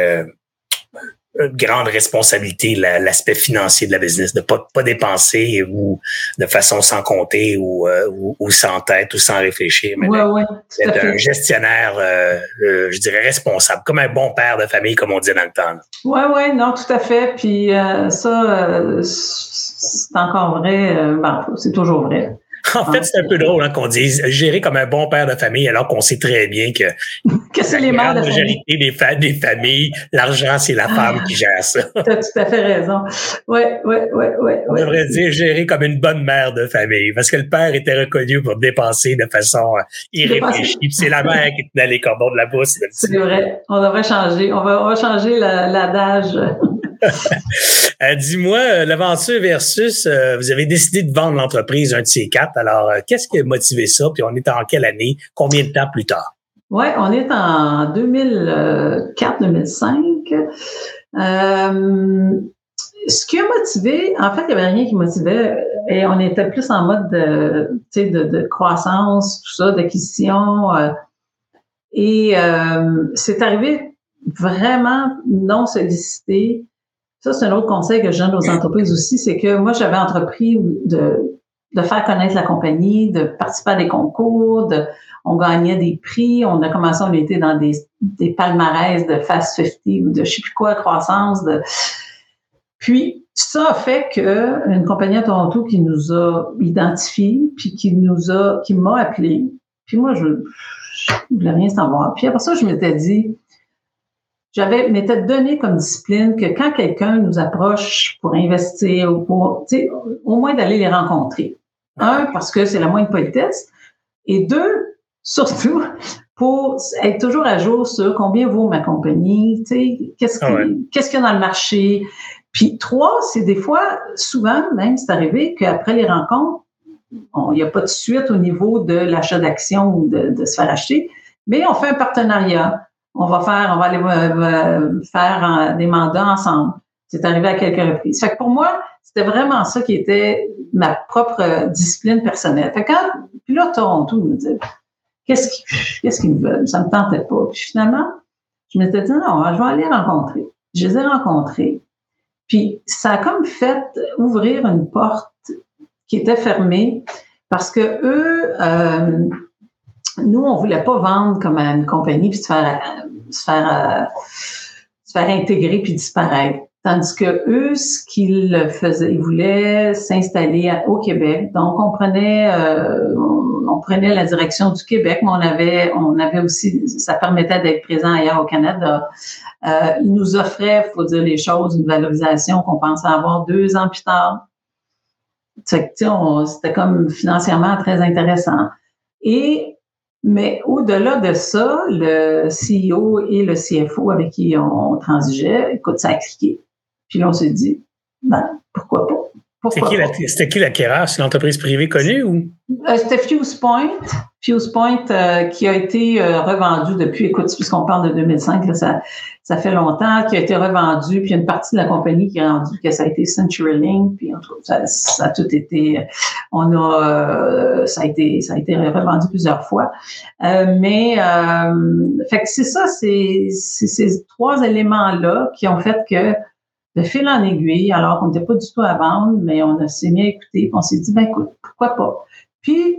une grande responsabilité l'aspect financier de la business, de pas pas dépenser ou de façon sans compter ou, euh, ou, sans tête ou sans réfléchir, mais ouais, d'être un gestionnaire, euh, euh, je dirais responsable, comme un bon père de famille, comme on dit dans le temps. Oui, oui, non, tout à fait. Puis ça, c'est encore vrai. Ben, c'est toujours vrai. En fait, c'est un peu drôle hein, qu'on dise gérer comme un bon père de famille, alors qu'on sait très bien que, que c'est les mères de majorité des, des familles, l'argent, c'est la femme qui gère ça. Tu as tout à fait raison. Oui, oui, oui, oui. On devrait dire gérer comme une bonne mère de famille, parce que le père était reconnu pour dépenser de façon euh, irréfléchie. c'est la mère qui tenait les cordons de la bourse. C'est vrai. On devrait changer. On va, on va changer l'adage. Euh, dis-moi, euh, l'aventure versus, euh, vous avez décidé de vendre l'entreprise un de ces quatre. Alors, qu'est-ce qui a motivé ça? Puis on est en quelle année? Combien de temps plus tard? Oui, on est en 2004-2005. ce qui a motivé, en fait, il n'y avait rien qui motivait et on était plus en mode de, croissance, tout ça, d'acquisition. et c'est arrivé vraiment non sollicité ça, c'est un autre conseil que je donne aux entreprises aussi, c'est que moi, j'avais entrepris de, de faire connaître la compagnie, de participer à des concours, de, on gagnait des prix, on a commencé, on était dans des, des palmarès de Fast 50 ou de je sais plus quoi, croissance. Puis, ça a fait que une compagnie à Toronto qui nous a identifiés, puis qui nous a, qui m'a appelé, puis moi, je, je voulais rien savoir. Puis après ça, je m'étais dit, j'avais m'étais donné comme discipline que quand quelqu'un nous approche pour investir ou pour, tu sais, au moins d'aller les rencontrer. Un, parce que c'est la moindre politesse. Et deux, surtout, pour être toujours à jour sur combien vaut ma compagnie, tu sais, qu'est-ce ah qu'est-ce qu'il y a dans le marché. Puis trois, c'est des fois, souvent, même, c'est arrivé qu'après les rencontres, il n'y a pas de suite au niveau de l'achat d'actions ou de, de se faire acheter, mais on fait un partenariat on va faire, on va aller euh, euh, faire des mandats ensemble. C'est arrivé à quelques reprises. Fait que pour moi, c'était vraiment ça qui était ma propre discipline personnelle. Fait que quand, puis là, Toronto me dit, qu'est-ce qu'ils qu'est-ce qu'ils veulent? Ça me tentait pas. Puis finalement, je m'étais dit, non, je vais aller rencontrer. Je les ai rencontrés. Puis ça a comme fait ouvrir une porte qui était fermée parce que eux, euh, nous, on voulait pas vendre comme une compagnie puis se faire, se faire, euh, se faire intégrer puis disparaître. Tandis que eux, ce qu'ils faisaient, ils voulaient s'installer au Québec. Donc, on prenait, euh, on prenait la direction du Québec, mais on avait, on avait aussi, ça permettait d'être présent ailleurs au Canada. Euh, ils nous offraient, faut dire les choses, une valorisation qu'on pensait avoir deux ans plus tard. C'était comme financièrement très intéressant. Et mais au-delà de ça, le CEO et le CFO avec qui on, transigeait, écoute, ça a cliqué. Puis là, on s'est dit, ben, pourquoi pas? C'était qui l'acquéreur? C'est une entreprise privée connue ou? Euh, c'était Fuse Point. Fuse Point euh, qui a été euh, revendu depuis, écoute, puisqu'on parle de 2005, là, ça, ça fait longtemps, qui a été revendu, puis une partie de la compagnie qui a rendu que ça a été CenturyLink, puis ça, ça a tout été, on a, ça a été, ça a été revendu plusieurs fois. mais, fait que c'est ça, c'est ces trois éléments-là qui ont fait que de fil en aiguille, alors qu'on n'était pas du tout à vendre, mais on s'est mis à écouter, puis on s'est dit, ben écoute, pourquoi pas? Puis,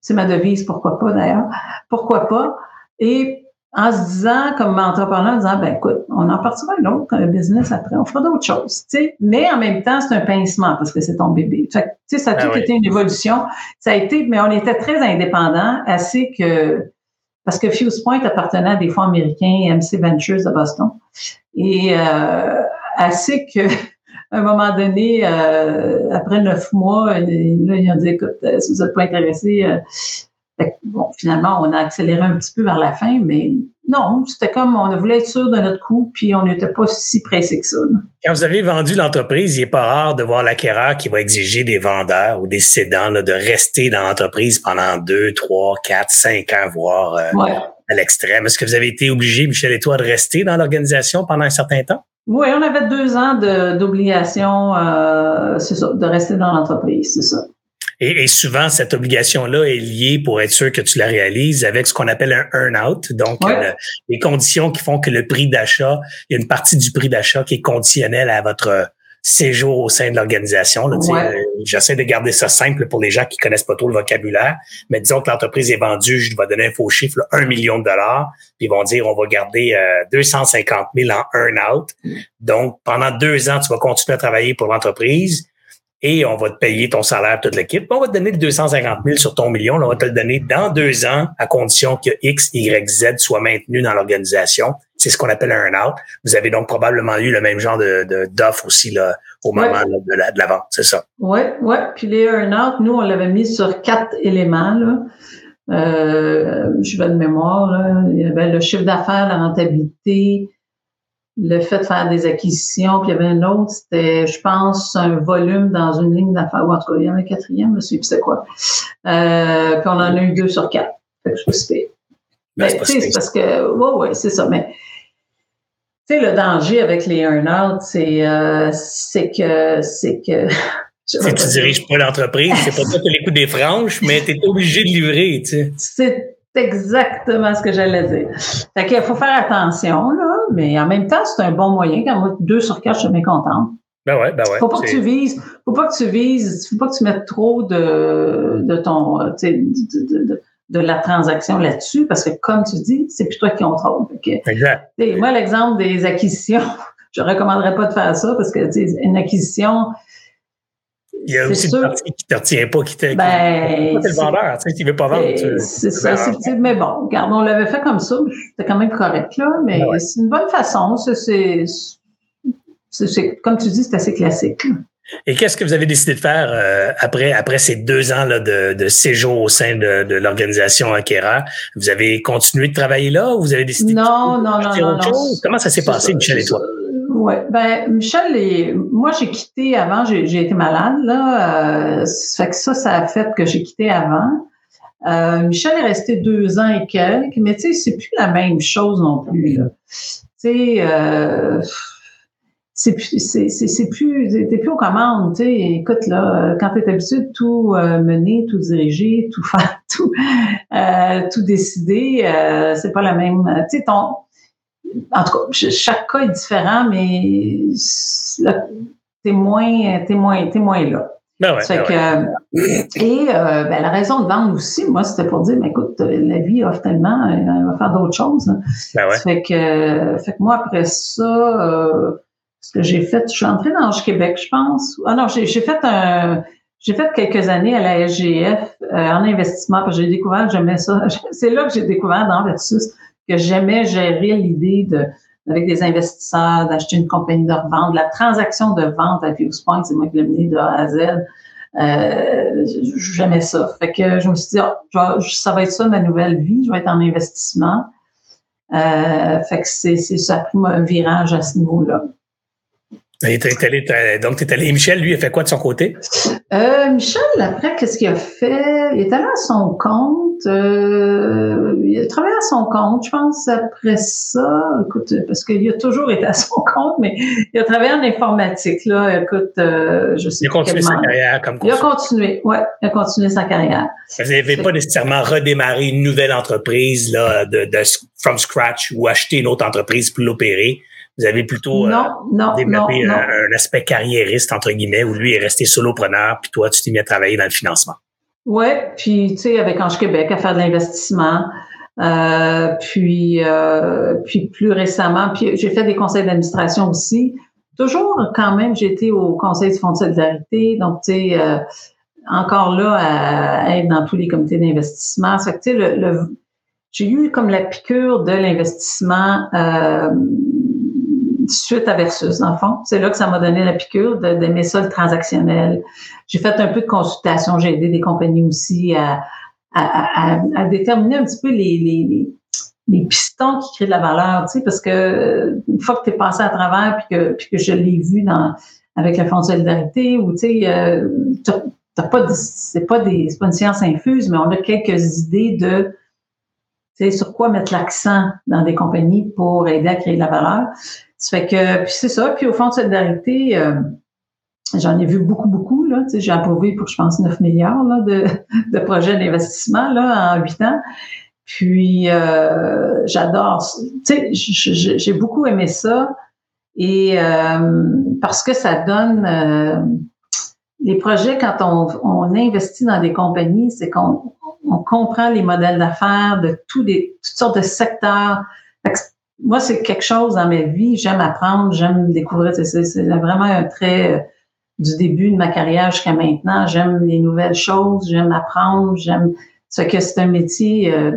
c'est ma devise, pourquoi pas d'ailleurs, pourquoi pas? Et en se disant, comme entrepreneur, en disant, ben écoute, on en partira un autre business après, on fera d'autres choses, tu sais. Mais en même temps, c'est un pincement parce que c'est ton bébé. Fait tu sais, ça a ah tout été une évolution. Ça a été, mais on était très indépendants, assez que, parce que Fuse Point appartenait à des fonds américains, MC Ventures de Boston. Et euh, assez que à un moment donné, euh, après neuf mois, là, ils ont dit, écoute, euh, si vous n'êtes pas intéressé, euh, bon, finalement, on a accéléré un petit peu vers la fin, mais non, c'était comme on voulait être sûr de notre coup, puis on n'était pas si pressé que ça. Quand vous avez vendu l'entreprise, il n'est pas rare de voir l'acquéreur qui va exiger des vendeurs ou des cédants de rester dans l'entreprise pendant deux, trois, quatre, cinq ans, voire à l'extrême. Est-ce que vous avez été obligé, Michel et toi, de rester dans l'organisation pendant un certain temps? Oui, on avait deux ans d'obligation, euh, c'est ça, de rester dans l'entreprise, c'est ça. Et, souvent, cette obligation-là est liée pour être sûr que tu la réalises avec ce qu'on appelle un earn-out. Donc, les conditions qui font que le prix d'achat, il y a une partie du prix d'achat qui est conditionnelle à votre séjour au sein de l'organisation. Euh, j'essaie de garder ça simple pour les gens qui connaissent pas trop le vocabulaire, mais disons que l'entreprise est vendue, je vais donner un faux chiffre, un million de dollars, puis ils vont dire on va garder euh, 250 000 en earn-out. Donc, pendant deux ans, tu vas continuer à travailler pour l'entreprise et on va te payer ton salaire, toute l'équipe. On va te donner le 250 000 sur ton million. on va te le donner dans deux ans à condition que X, Y, Z soit maintenu dans l'organisation. C'est ce qu'on appelle un earn-out. Vous avez donc probablement eu le même genre de d'offre aussi là, au moment de, la, de la vente, c'est ça? Oui, oui. Puis les earn-out, nous, on l'avait mis sur quatre éléments. Là. Euh, je vais de mémoire. Là. Il y avait le chiffre d'affaires, la rentabilité, le fait de faire des acquisitions, puis il y avait un autre, c'était, je pense, un volume dans une ligne d'affaires, ou en tout cas, il y en a un quatrième, je sais plus c'est quoi. Euh, puis on en a eu deux sur quatre. Fait que je ben, c'est parce que, ouais, ouais, c'est ça. Mais, tu sais, le danger avec les earn-out, c'est, euh, c'est que, c'est que, si tu diriges pas l'entreprise, c'est pas toi qui les coups des franges, mais tu es obligé de livrer, tu sais. C'est exactement ce que j'allais dire. Fait qu'il faut faire attention, là mais en même temps, c'est un bon moyen. Quand moi, deux sur quatre, je suis bien contente. Ben ouais, ben ouais. Faut pas que tu vises, faut pas que tu vises, faut pas que tu mettes trop de, de ton, de, de, de, la transaction là-dessus, parce que comme tu dis, c'est plus toi qui contrôle. exact. Moi, l'exemple des acquisitions, je recommanderais pas de faire ça parce que une acquisition, il y a aussi une partie qui te retient pas, qui te. Ben, c'est le vendeur, tu sais, veut pas vendre. C'est ça, mais bon, regarde, on l'avait fait comme ça, c'était quand même correct, là, mais c'est une bonne façon, c'est, comme tu dis, c'est assez classique. Et qu'est-ce que vous avez décidé de faire euh, après après ces deux ans là, de, de séjour au sein de, de l'organisation Akera? Vous avez continué de travailler là ou vous avez décidé non, de non, non, non, non, Comment ça s'est passé, Michel et toi? Oui, ben Michel, et, moi j'ai quitté avant, j'ai été malade là, euh, ça fait que ça, ça a fait que j'ai quitté avant. Euh, Michel est resté deux ans et quelques, mais tu sais, c'est plus la même chose non plus. Tu sais, euh, c'est plus, c'est plus, t'es plus aux commandes. Tu sais, écoute là, quand t'es habitué de tout euh, mener, tout diriger, tout faire, tout, euh, tout décider, c'est pas la même. Tu sais, ton en tout cas, chaque cas est différent, mais t'es moins, t'es moins, t'es moins là. Ben ouais, ben que, et euh, ben, la raison de vendre aussi, moi, c'était pour dire, mais écoute, la vie offre tellement, elle va faire d'autres choses. Ben ouais. Fait que, fait que moi, après ça, euh, ce que j'ai fait, je suis entrée dans le Québec, je pense. Ah non, j'ai fait un, j'ai fait quelques années à la SGF euh, en investissement parce que j'ai découvert, j'aimais ça. C'est là que j'ai découvert dans Versus que j'aimais gérer l'idée de avec des investisseurs, d'acheter une compagnie de revente, la transaction de vente à Viewspoint, c'est moi qui l'ai mené de A à Z. Euh, j'aimais ça. Fait que je me suis dit, oh, ça va être ça ma nouvelle vie, je vais être en investissement. Euh, fait que c'est, ça a pris un virage à ce niveau-là donc, tu es allé. Michel, lui, a fait quoi de son côté? Euh, Michel, après, qu'est-ce qu'il a fait? Il est allé à son compte. Euh, il a travaillé à son compte, je pense, après ça. Écoute, parce qu'il a toujours été à son compte, mais il a travaillé en informatique, là. Écoute, euh, je sais Il a continué sa carrière comme Il a continué, ouais. Il a continué sa carrière. Vous n'avez pas nécessairement redémarré une nouvelle entreprise, là, de, de from scratch ou acheter une autre entreprise pour l'opérer. Vous avez plutôt euh, développé un, aspect carriériste, entre guillemets, où lui est resté solopreneur, puis toi, tu t'es mis à travailler dans le financement. Oui, puis tu sais, avec Ange Québec, à faire de l'investissement. Euh, puis, euh, puis plus récemment, puis j'ai fait des conseils d'administration aussi. Toujours quand même, j'ai été au Conseil du Fonds de solidarité, donc tu sais, encore là à, être dans tous les comités d'investissement. Ça tu sais, le, j'ai eu comme la piqûre de l'investissement suite à Versus, dans le fond. C'est là que ça m'a donné la piqûre d'aimer ça, le transactionnel. J'ai fait un peu de consultation, j'ai aidé des compagnies aussi à, à, déterminer un petit peu les, les, les, pistons qui créent de la valeur, tu sais, parce que une fois que tu es passé à travers, puis que, puis que je l'ai vu dans avec le Fonds de solidarité, ou tu sais, euh, pas c'est pas des pas une science infuse, mais on a quelques idées de sur quoi mettre l'accent dans des compagnies pour aider à créer de la valeur. Ça fait que, puis c'est ça. Puis au fond de solidarité, euh, j'en ai vu beaucoup, beaucoup. Là, j'ai approuvé pour, je pense, 9 milliards là, de, de projets d'investissement là, en 8 ans. Puis euh, j'adore. Tu sais, j'ai beaucoup aimé ça. Et euh, parce que ça donne les projets, quand on, on, investit dans des compagnies, c'est qu'on on comprend les modèles d'affaires de tous les, toutes sortes de secteurs moi, c'est quelque chose dans ma vie. J'aime apprendre, j'aime découvrir. C'est vraiment un trait euh, du début de ma carrière jusqu'à maintenant. J'aime les nouvelles choses, j'aime apprendre, j'aime ce que c'est un métier euh,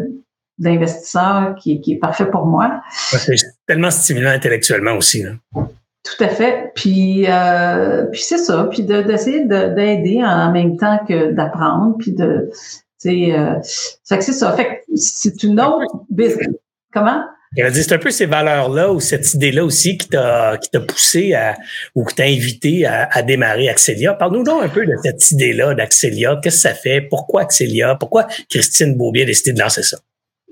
d'investisseur qui, qui, est parfait pour moi. c'est tellement stimulant intellectuellement aussi. Tout à fait. Puis, euh, puis c'est ça. Puis d'essayer d'aider en même temps que d'apprendre. Puis de, tu sais, euh, que c'est ça. Fait que c'est une autre business. Comment? C'est un peu ces valeurs-là ou cette idée-là aussi qui t'a poussé à ou qui t'a invité à, à, démarrer Axelia. Parle-nous donc un peu de cette idée-là d'Axelia. Qu'est-ce que ça fait? Pourquoi Axelia? Pourquoi Christine Beaubier a décidé de lancer ça?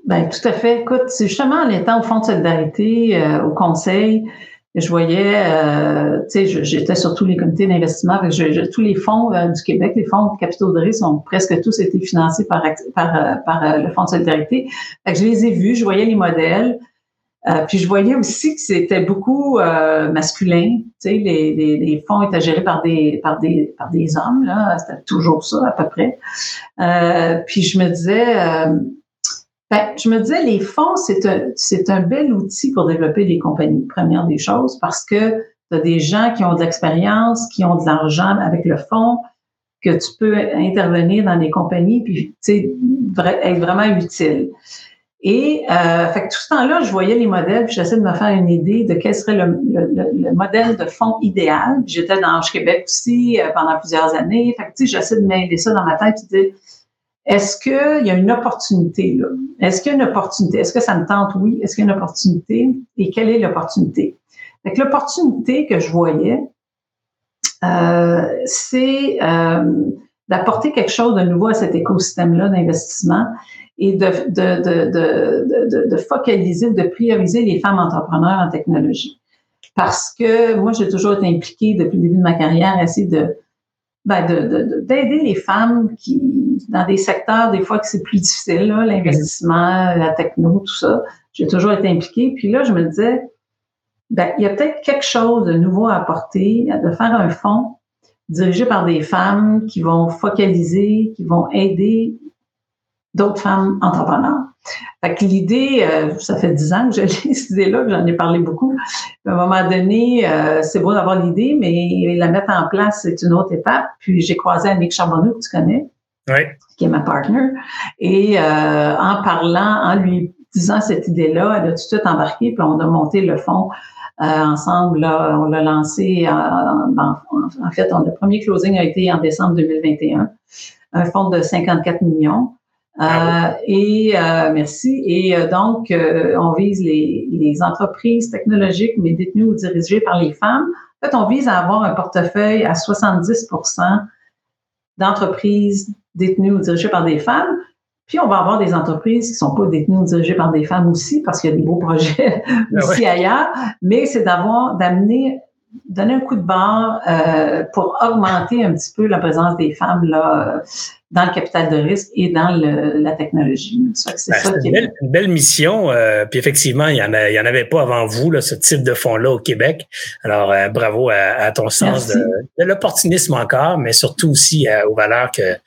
Ben tout à fait. Écoute, c'est justement en étant au Fonds de solidarité, euh, au Conseil, je voyais, euh, tu sais, j'étais sur tous les comités d'investissement, tous les fonds euh, du Québec, les fonds de capitaux de risque ont presque tous été financés par, par, par le Fonds de solidarité. Fait que je les ai vus, je voyais les modèles. Euh, puis je voyais aussi que c'était beaucoup euh, masculin. Tu sais, les, les, les, fonds étaient gérés par des par des par des hommes là. C'était toujours ça à peu près. Euh, puis je me disais, ben, je me disais les fonds c'est un c'est un bel outil pour développer des compagnies. Première des choses parce que tu as des gens qui ont de l'expérience, qui ont de l'argent avec le fonds que tu peux intervenir dans des compagnies puis sais être vraiment utile. Et euh, fait que tout ce temps-là, je voyais les modèles, puis j'essayais de me faire une idée de quel serait le, le, modèle de fonds idéal. J'étais dans Québec aussi euh, pendant plusieurs années. Fait que j'essaie de mêler ça dans ma tête et est-ce qu'il y a une opportunité là? Est-ce qu'il y a une opportunité? Est-ce que ça me tente? Oui. Est-ce qu'il y a une opportunité? Et quelle est l'opportunité? L'opportunité que je voyais, euh, c'est euh, d'apporter quelque chose de nouveau à cet écosystème-là d'investissement et de, focaliser, de prioriser les femmes entrepreneurs en technologie. Parce que moi, j'ai toujours été impliquée depuis le début de ma carrière à essayer ben d'aider les femmes qui dans des secteurs des fois que c'est plus difficile l'investissement la techno tout ça j'ai toujours été impliquée puis là je me disais ben il y a peut-être quelque chose de nouveau à apporter de faire un fonds dirigé par des femmes qui vont focaliser qui vont aider d'autres femmes entrepreneurs. Fait que l'idée, euh, ça fait dix ans que j'ai cette idée-là, que j'en ai parlé beaucoup. À un moment donné, euh, c'est beau d'avoir l'idée, mais la mettre en place, c'est une autre étape. Puis j'ai croisé Annick Charbonneau, que tu connais, qui est ma partner. Et euh, en parlant, en lui disant cette idée-là, elle a tout de suite embarqué, puis on a monté le fonds ensemble. Là, on l'a lancé, en, en, fait, on, le premier closing a été en décembre 2021, un fonds de 54 millions. Euh, et euh, merci. Et euh, donc, on vise les, les, entreprises technologiques, mais détenues ou dirigées par les femmes. En fait, on vise à avoir un portefeuille à 70% d'entreprises détenues ou dirigées par des femmes. Puis, on va avoir des entreprises qui sont pas détenues ou dirigées par des femmes aussi, parce qu'il y a des beaux projets ah aussi ailleurs. Mais c'est d'avoir, d'amener donner un coup de barre euh, pour augmenter un petit peu la présence des femmes là dans le capital de risque et dans le, la technologie. C'est ben, une, belle, une, belle, mission. Euh, puis effectivement, il y en en avait pas avant vous là, ce type de fonds-là au Québec. Alors euh, bravo à, à, ton sens de, de l'opportunisme encore, mais surtout aussi aux valeurs que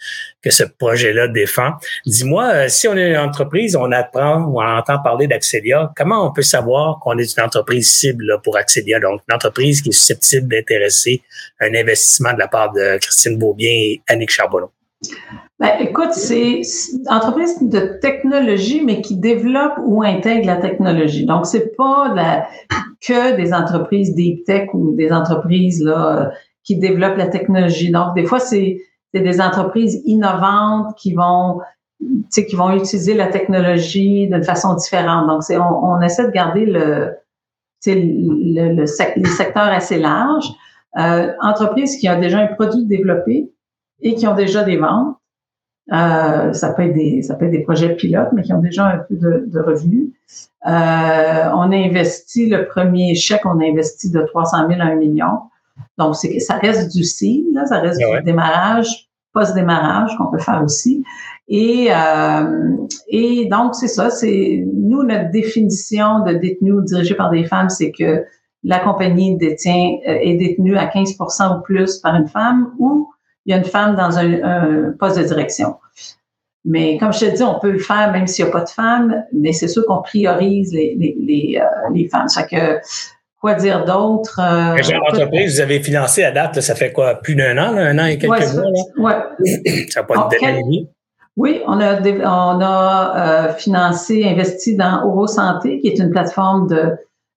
que ce projet-là défend. Dis-moi, euh, si on est une entreprise, on apprend ou on entend parler d'Axelia, comment on peut savoir qu'on est une entreprise cible pour Axelia, donc une entreprise qui est susceptible d'intéresser un investissement de la part de Christine Beaubien et Annick Charbonneau? Ben, écoute, c'est une entreprise de technologie, mais qui développe ou intègre la technologie. Donc, c'est pas la, que des entreprises deep tech ou des entreprises là, qui développent la technologie. Donc, des fois, c'est des entreprises innovantes qui vont qui vont utiliser la technologie d'une façon différente. Donc, on, on, essaie de garder le, le, le, secteurs assez larges. Euh, entreprises qui ont déjà un produit développé et qui ont déjà des ventes. Euh, ça peut être des ça peut être des projets pilotes, mais qui ont déjà un peu de, de revenus. Euh, on a investi le premier chèque, on a investi de 300 000 à 1 million. Donc, c'est, ça reste du seed, là, ça reste ah du démarrage, post-démarrage qu'on peut faire aussi. Et, euh, et donc, c'est ça, c'est nous, notre définition de détenu dirigé par des femmes, c'est que la compagnie détient euh, est détenue à 15% ou plus par une femme ou il y a une femme dans un, poste de direction. Mais comme je te dis, on peut le faire même s'il n'y a pas de femmes, mais c'est sûr qu'on priorise les, les, les, euh, les femmes. Ça que Quoi dire d'autre? Euh, entreprise, vous avez financé à date, ça fait quoi? Plus d'un an, un an et quelques mois? Là? ça n'a pas de Oui, on a, on a euh, financé, investi dans Oro Santé, qui est une plateforme de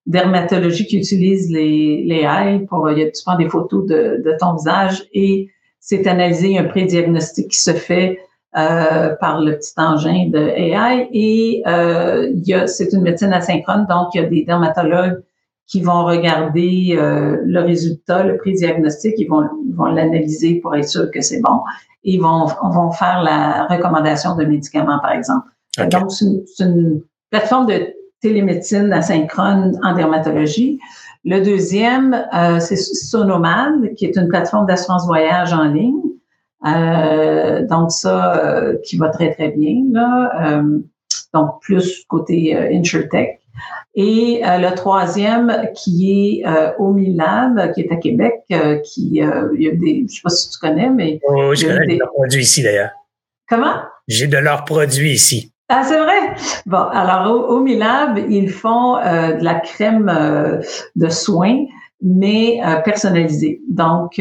dermatologie qui utilise les, les AI pour, il y a, tu prends des photos de, de ton visage et c'est analysé un prédiagnostic qui se fait euh, par le petit engin de AI et euh, il y a, c'est une médecine asynchrone, donc il y a des dermatologues qui vont regarder euh, le résultat, le pré-diagnostic, ils vont, vont l'analyser pour être sûr que c'est bon. Et ils vont, vont faire la recommandation de médicaments, par exemple. Donc, c'est une, plateforme de télémédecine asynchrone en dermatologie. Le deuxième, euh, c'est Sonomad, qui est une plateforme d'assurance voyage en ligne. Euh, donc, ça, euh, qui va très, très bien. Là. donc, plus côté InsurTech. Et euh, le troisième qui est euh, Omilab, qui est à Québec, euh, qui euh, il y a des, je sais pas si tu connais, mais oui, je connais des... leurs produits ici d'ailleurs. Comment? J'ai de leurs produits ici. Ah, c'est vrai? Bon, alors Omilab, ils font de la crème de soins mais personnalisée. Donc,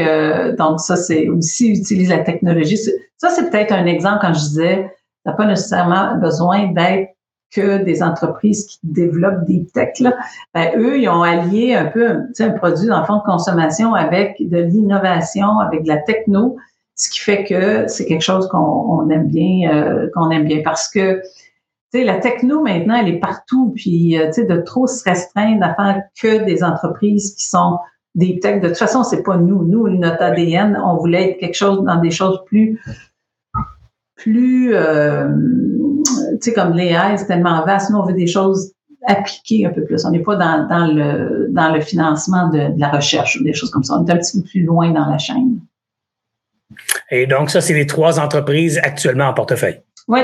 donc ça, c'est aussi utiliser la technologie. Ça, c'est peut-être un exemple quand je disais, t'as pas nécessairement besoin d'être que des entreprises qui développent des tech, là, ben, eux, ils ont allié un peu un produit dans le fond de consommation avec de l'innovation, avec de la techno, ce qui fait que c'est quelque chose qu'on aime bien, euh, qu'on aime bien parce que tu sais, la techno maintenant, elle est partout, puis euh, tu sais, de trop se restreindre à faire que des entreprises qui sont des tech. De toute façon, c'est pas nous. Nous, notre ADN, on voulait être quelque chose dans des choses plus, plus euh, tu sais, comme l'AI, c'est tellement vaste. Nous, on veut des choses appliquées un peu plus. On n'est pas dans, dans, le, dans le financement de, la recherche ou des choses comme ça. On est un petit peu plus loin dans la chaîne. Et donc, ça, c'est les trois entreprises actuellement en portefeuille. Oui.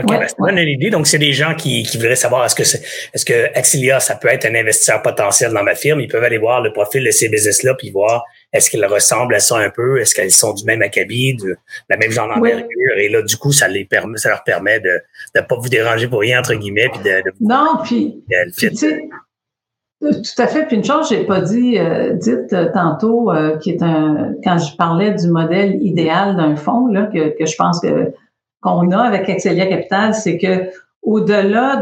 OK, ben, c'est une idée. Donc, c'est des gens qui, qui voudraient savoir est-ce que c'est, est-ce que Axilia, ça peut être un investisseur potentiel dans ma firme? Ils peuvent aller voir le profil de ces business-là puis voir est-ce qu'elles ressemblent à ça un peu? Est-ce qu'elles sont du même acabit, de la même genre d'envergure? Et là, du coup, ça les permet, ça leur permet de ne pas vous déranger pour rien, entre guillemets, puis de, Non, puis, tu sais, tout à fait. Puis une chose, j'ai pas dit, euh, dites euh, tantôt, euh, qui est un, quand je parlais du modèle idéal d'un fonds, là, que, que je pense que qu'on a avec Excelia Capital, c'est que au-delà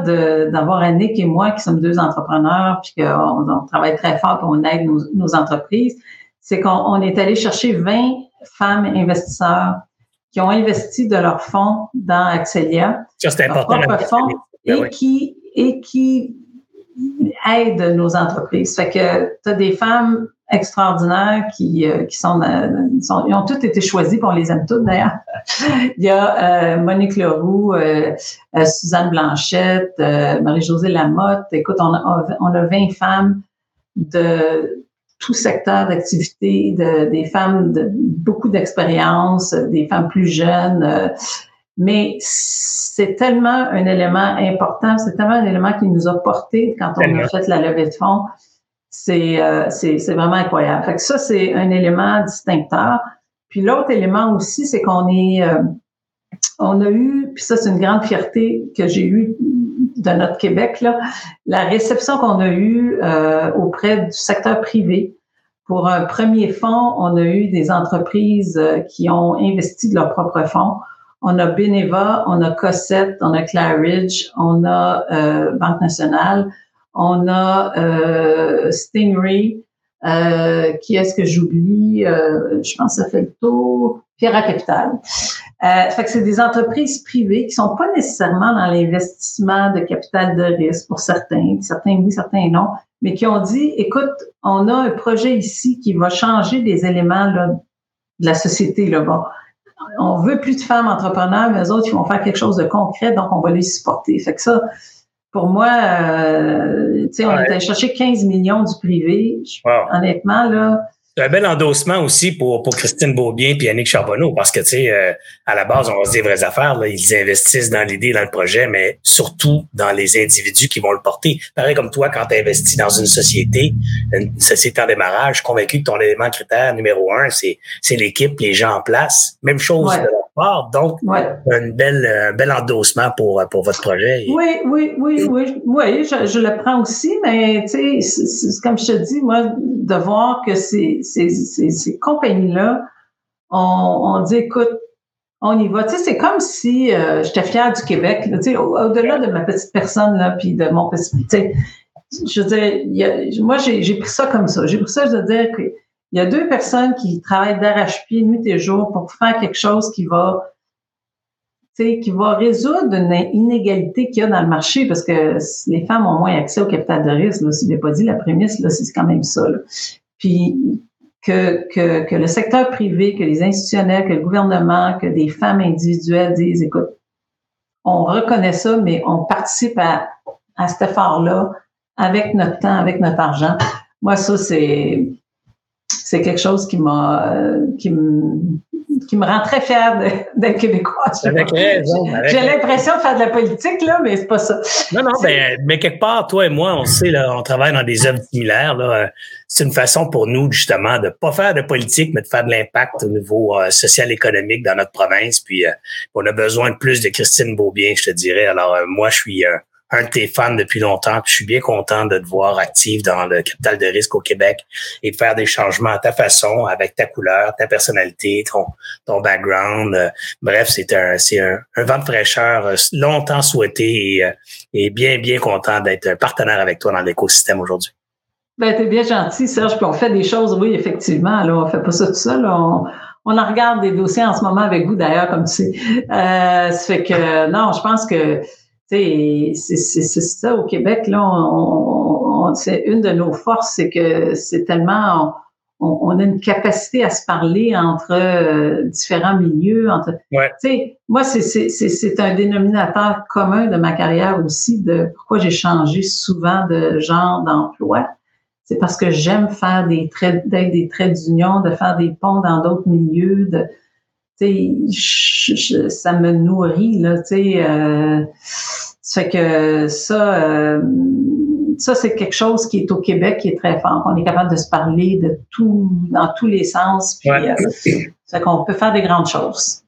d'avoir Annick et moi qui sommes deux entrepreneurs, puis qu'on on travaille très fort pour on aide nos, nos entreprises, c'est qu'on est allé chercher 20 femmes investisseurs qui ont investi de leur fonds dans Axelia. Ça, c'est important. Fonds, ben et, qui, et qui aident nos entreprises. Fait que tu as des femmes extraordinaires qui, euh, qui sont, sont, Ils ont toutes été choisies, puis on les aime toutes d'ailleurs. Il y a euh, Monique Leroux, euh, Suzanne Blanchette, Marie-Josée Lamotte. Écoute, on a, on a 20 femmes de tout secteur d'activité, de, des femmes de beaucoup d'expérience, des femmes plus jeunes. Mais c'est tellement un élément important, c'est tellement un élément qui nous a porté quand on a fait la levée de fonds. C'est euh, c'est vraiment incroyable. Fait que ça, c'est un élément distincteur. Puis l'autre élément aussi, c'est qu'on est, euh, on a eu, puis ça, c'est une grande fierté que j'ai eue de notre Québec, là, la réception qu'on a eue euh, auprès du secteur privé. Pour un premier fonds, on a eu des entreprises euh, qui ont investi de leurs propres fonds. On a Beneva, on a Cossette, on a Claridge, on a euh, Banque nationale, on a Stingray, qui est-ce que j'oublie? je pense que ça fait le tour. Pierre Capital. Euh, fait que c'est des entreprises privées qui sont pas nécessairement dans l'investissement de capital de risque pour certains, certains oui, certains non, mais qui ont dit, écoute, on a un projet ici qui va changer des éléments de la société là bas. On veut plus de femmes entrepreneurs, mais eux autres, ils vont faire quelque chose de concret, donc on va les supporter. Fait que ça, pour moi, euh, tu sais, on est allé chercher 15 millions du privé. Honnêtement, là, c'est un bel endossement aussi pour, pour Christine Beaubien et Yannick Charbonneau, parce que, tu sais, euh, à la base, on va se dire vraies affaires, là, ils investissent dans l'idée, dans le projet, mais surtout dans les individus qui vont le porter. Pareil comme toi, quand tu investis dans une société, une société en démarrage, je suis convaincu que ton élément critère numéro un, c'est, c'est l'équipe, les gens en place. Même chose de part. Donc, une belle, un bel endossement pour, pour votre projet. Oui, oui, oui, oui. Oui, je, je le prends aussi, mais, tu sais, comme je te dis, moi, de voir que c'est ces, compagnies-là, on, dit, écoute, on y va. Tu sais, c'est comme si euh, j'étais fière du Québec. tu sais, au-delà de ma petite personne, là, puis de mon petit... Tu sais, je veux dire, moi, j'ai pris ça comme ça. J'ai pris ça, je veux dire qu'il y a deux personnes qui travaillent d'arrache-pied nuit et jour pour faire quelque chose qui va qui va résoudre une inégalité qu'il y a dans le marché parce que les femmes ont moins accès au capital de risque. Si je l'ai pas dit, la prémisse, c'est quand même ça. Puis que, que, que le secteur privé, que les institutionnels, que le gouvernement, que des femmes individuelles disent, écoute, on reconnaît ça, mais on participe à, à cet effort-là avec notre temps, avec notre argent. Moi, ça, c'est c'est quelque chose qui m'a euh, qui me qui me rend très fière d'être québécoise. Avec raison. J'ai l'impression de faire de la politique, là, mais c'est pas ça. Non, non, ben, mais quelque part, toi et moi, on sait, là, on travaille dans des œuvres similaires. Là. C'est une façon pour nous, justement, de pas faire de politique, mais de faire de l'impact au niveau euh, social-économique dans notre province. Puis, euh, on a besoin de plus de Christine Beaubien, je te dirais. Alors, euh, moi, je suis un de tes fans depuis longtemps. je suis bien content de te voir active dans le capital de risque au Québec et de faire des changements à ta façon, avec ta couleur, ta personnalité, ton, ton background. Euh, bref, c'est un, c'est un, vent de fraîcheur euh, longtemps souhaité euh, et, bien, bien content d'être un partenaire avec toi dans l'écosystème aujourd'hui. Ben, t'es bien gentil, Serge. Puis on fait des choses, oui, effectivement. Là, on fait pas ça tout seul. On, on en regarde des dossiers en ce moment avec vous, d'ailleurs, comme tu sais. Euh, ça fait que, non, je pense que c'est ça au Québec là. On, c'est une de nos forces, c'est que c'est tellement on, on, a une capacité à se parler entre euh, différents milieux. Entre, ouais. moi, c'est un dénominateur commun de ma carrière aussi de pourquoi j'ai changé souvent de genre d'emploi. C'est parce que j'aime faire des traits, des traits d'union, de faire des ponts dans d'autres milieux, de je, ça me nourrit là, tu sais. Euh, fait que ça, euh, ça, c'est quelque chose qui est au Québec qui est très fort. On est capable de se parler de tout, dans tous les sens. Puis, ouais. euh, qu'on peut faire des grandes choses.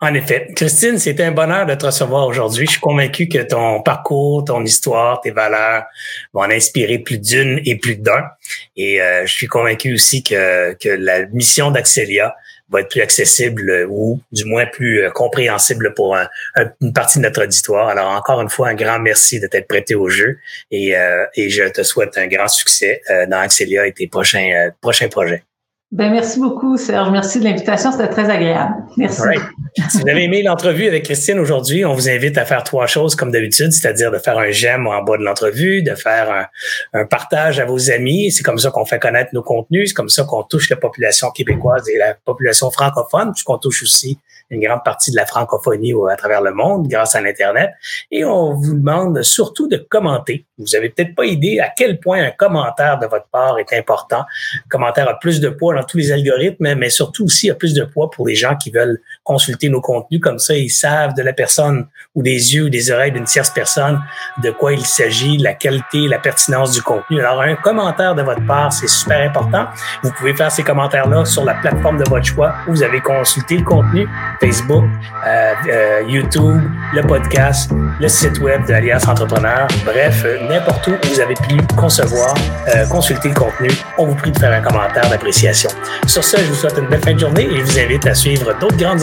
En effet. Christine, c'était un bonheur de te recevoir aujourd'hui. Je suis convaincu que ton parcours, ton histoire, tes valeurs vont en inspirer plus d'une et plus d'un. Et euh, je suis convaincu aussi que, que la mission d'Axelia va être plus accessible ou du moins plus euh, compréhensible pour un, une partie de notre auditoire. Alors encore une fois, un grand merci de t'être prêté au jeu et, euh, et je te souhaite un grand succès euh, dans Axelia et tes prochains, prochains projets. Ben, merci beaucoup, Serge. Merci de l'invitation. C'était très agréable. Merci. Right. si vous avez aimé l'entrevue avec Christine aujourd'hui, on vous invite à faire trois choses comme d'habitude, c'est-à-dire de faire un j'aime en bas de l'entrevue, de faire un, un, partage à vos amis. C'est comme ça qu'on fait connaître nos contenus. C'est comme ça qu'on touche la population québécoise et la population francophone, puisqu'on touche aussi une grande partie de la francophonie à travers le monde grâce à l'Internet. Et on vous demande surtout de commenter. Vous avez peut-être pas idée à quel point un commentaire de votre part est important. Le commentaire a plus de poids dans tous les algorithmes, mais surtout aussi a plus de poids pour les gens qui veulent consulter nos contenus. Comme ça, ils savent de la personne ou des yeux ou des oreilles d'une tierce personne de quoi il s'agit, la qualité, la pertinence du contenu. Alors, un commentaire de votre part, c'est super important. Vous pouvez faire ces commentaires-là sur la plateforme de votre choix où vous avez consulté le contenu, Facebook, euh, euh, YouTube, le podcast, le site web de Alias Entrepreneur. Bref, n'importe où vous avez pu concevoir, euh, consulter le contenu. On vous prie de faire un commentaire d'appréciation. Sur ce, je vous souhaite une belle fin de journée et je vous invite à suivre d'autres grandes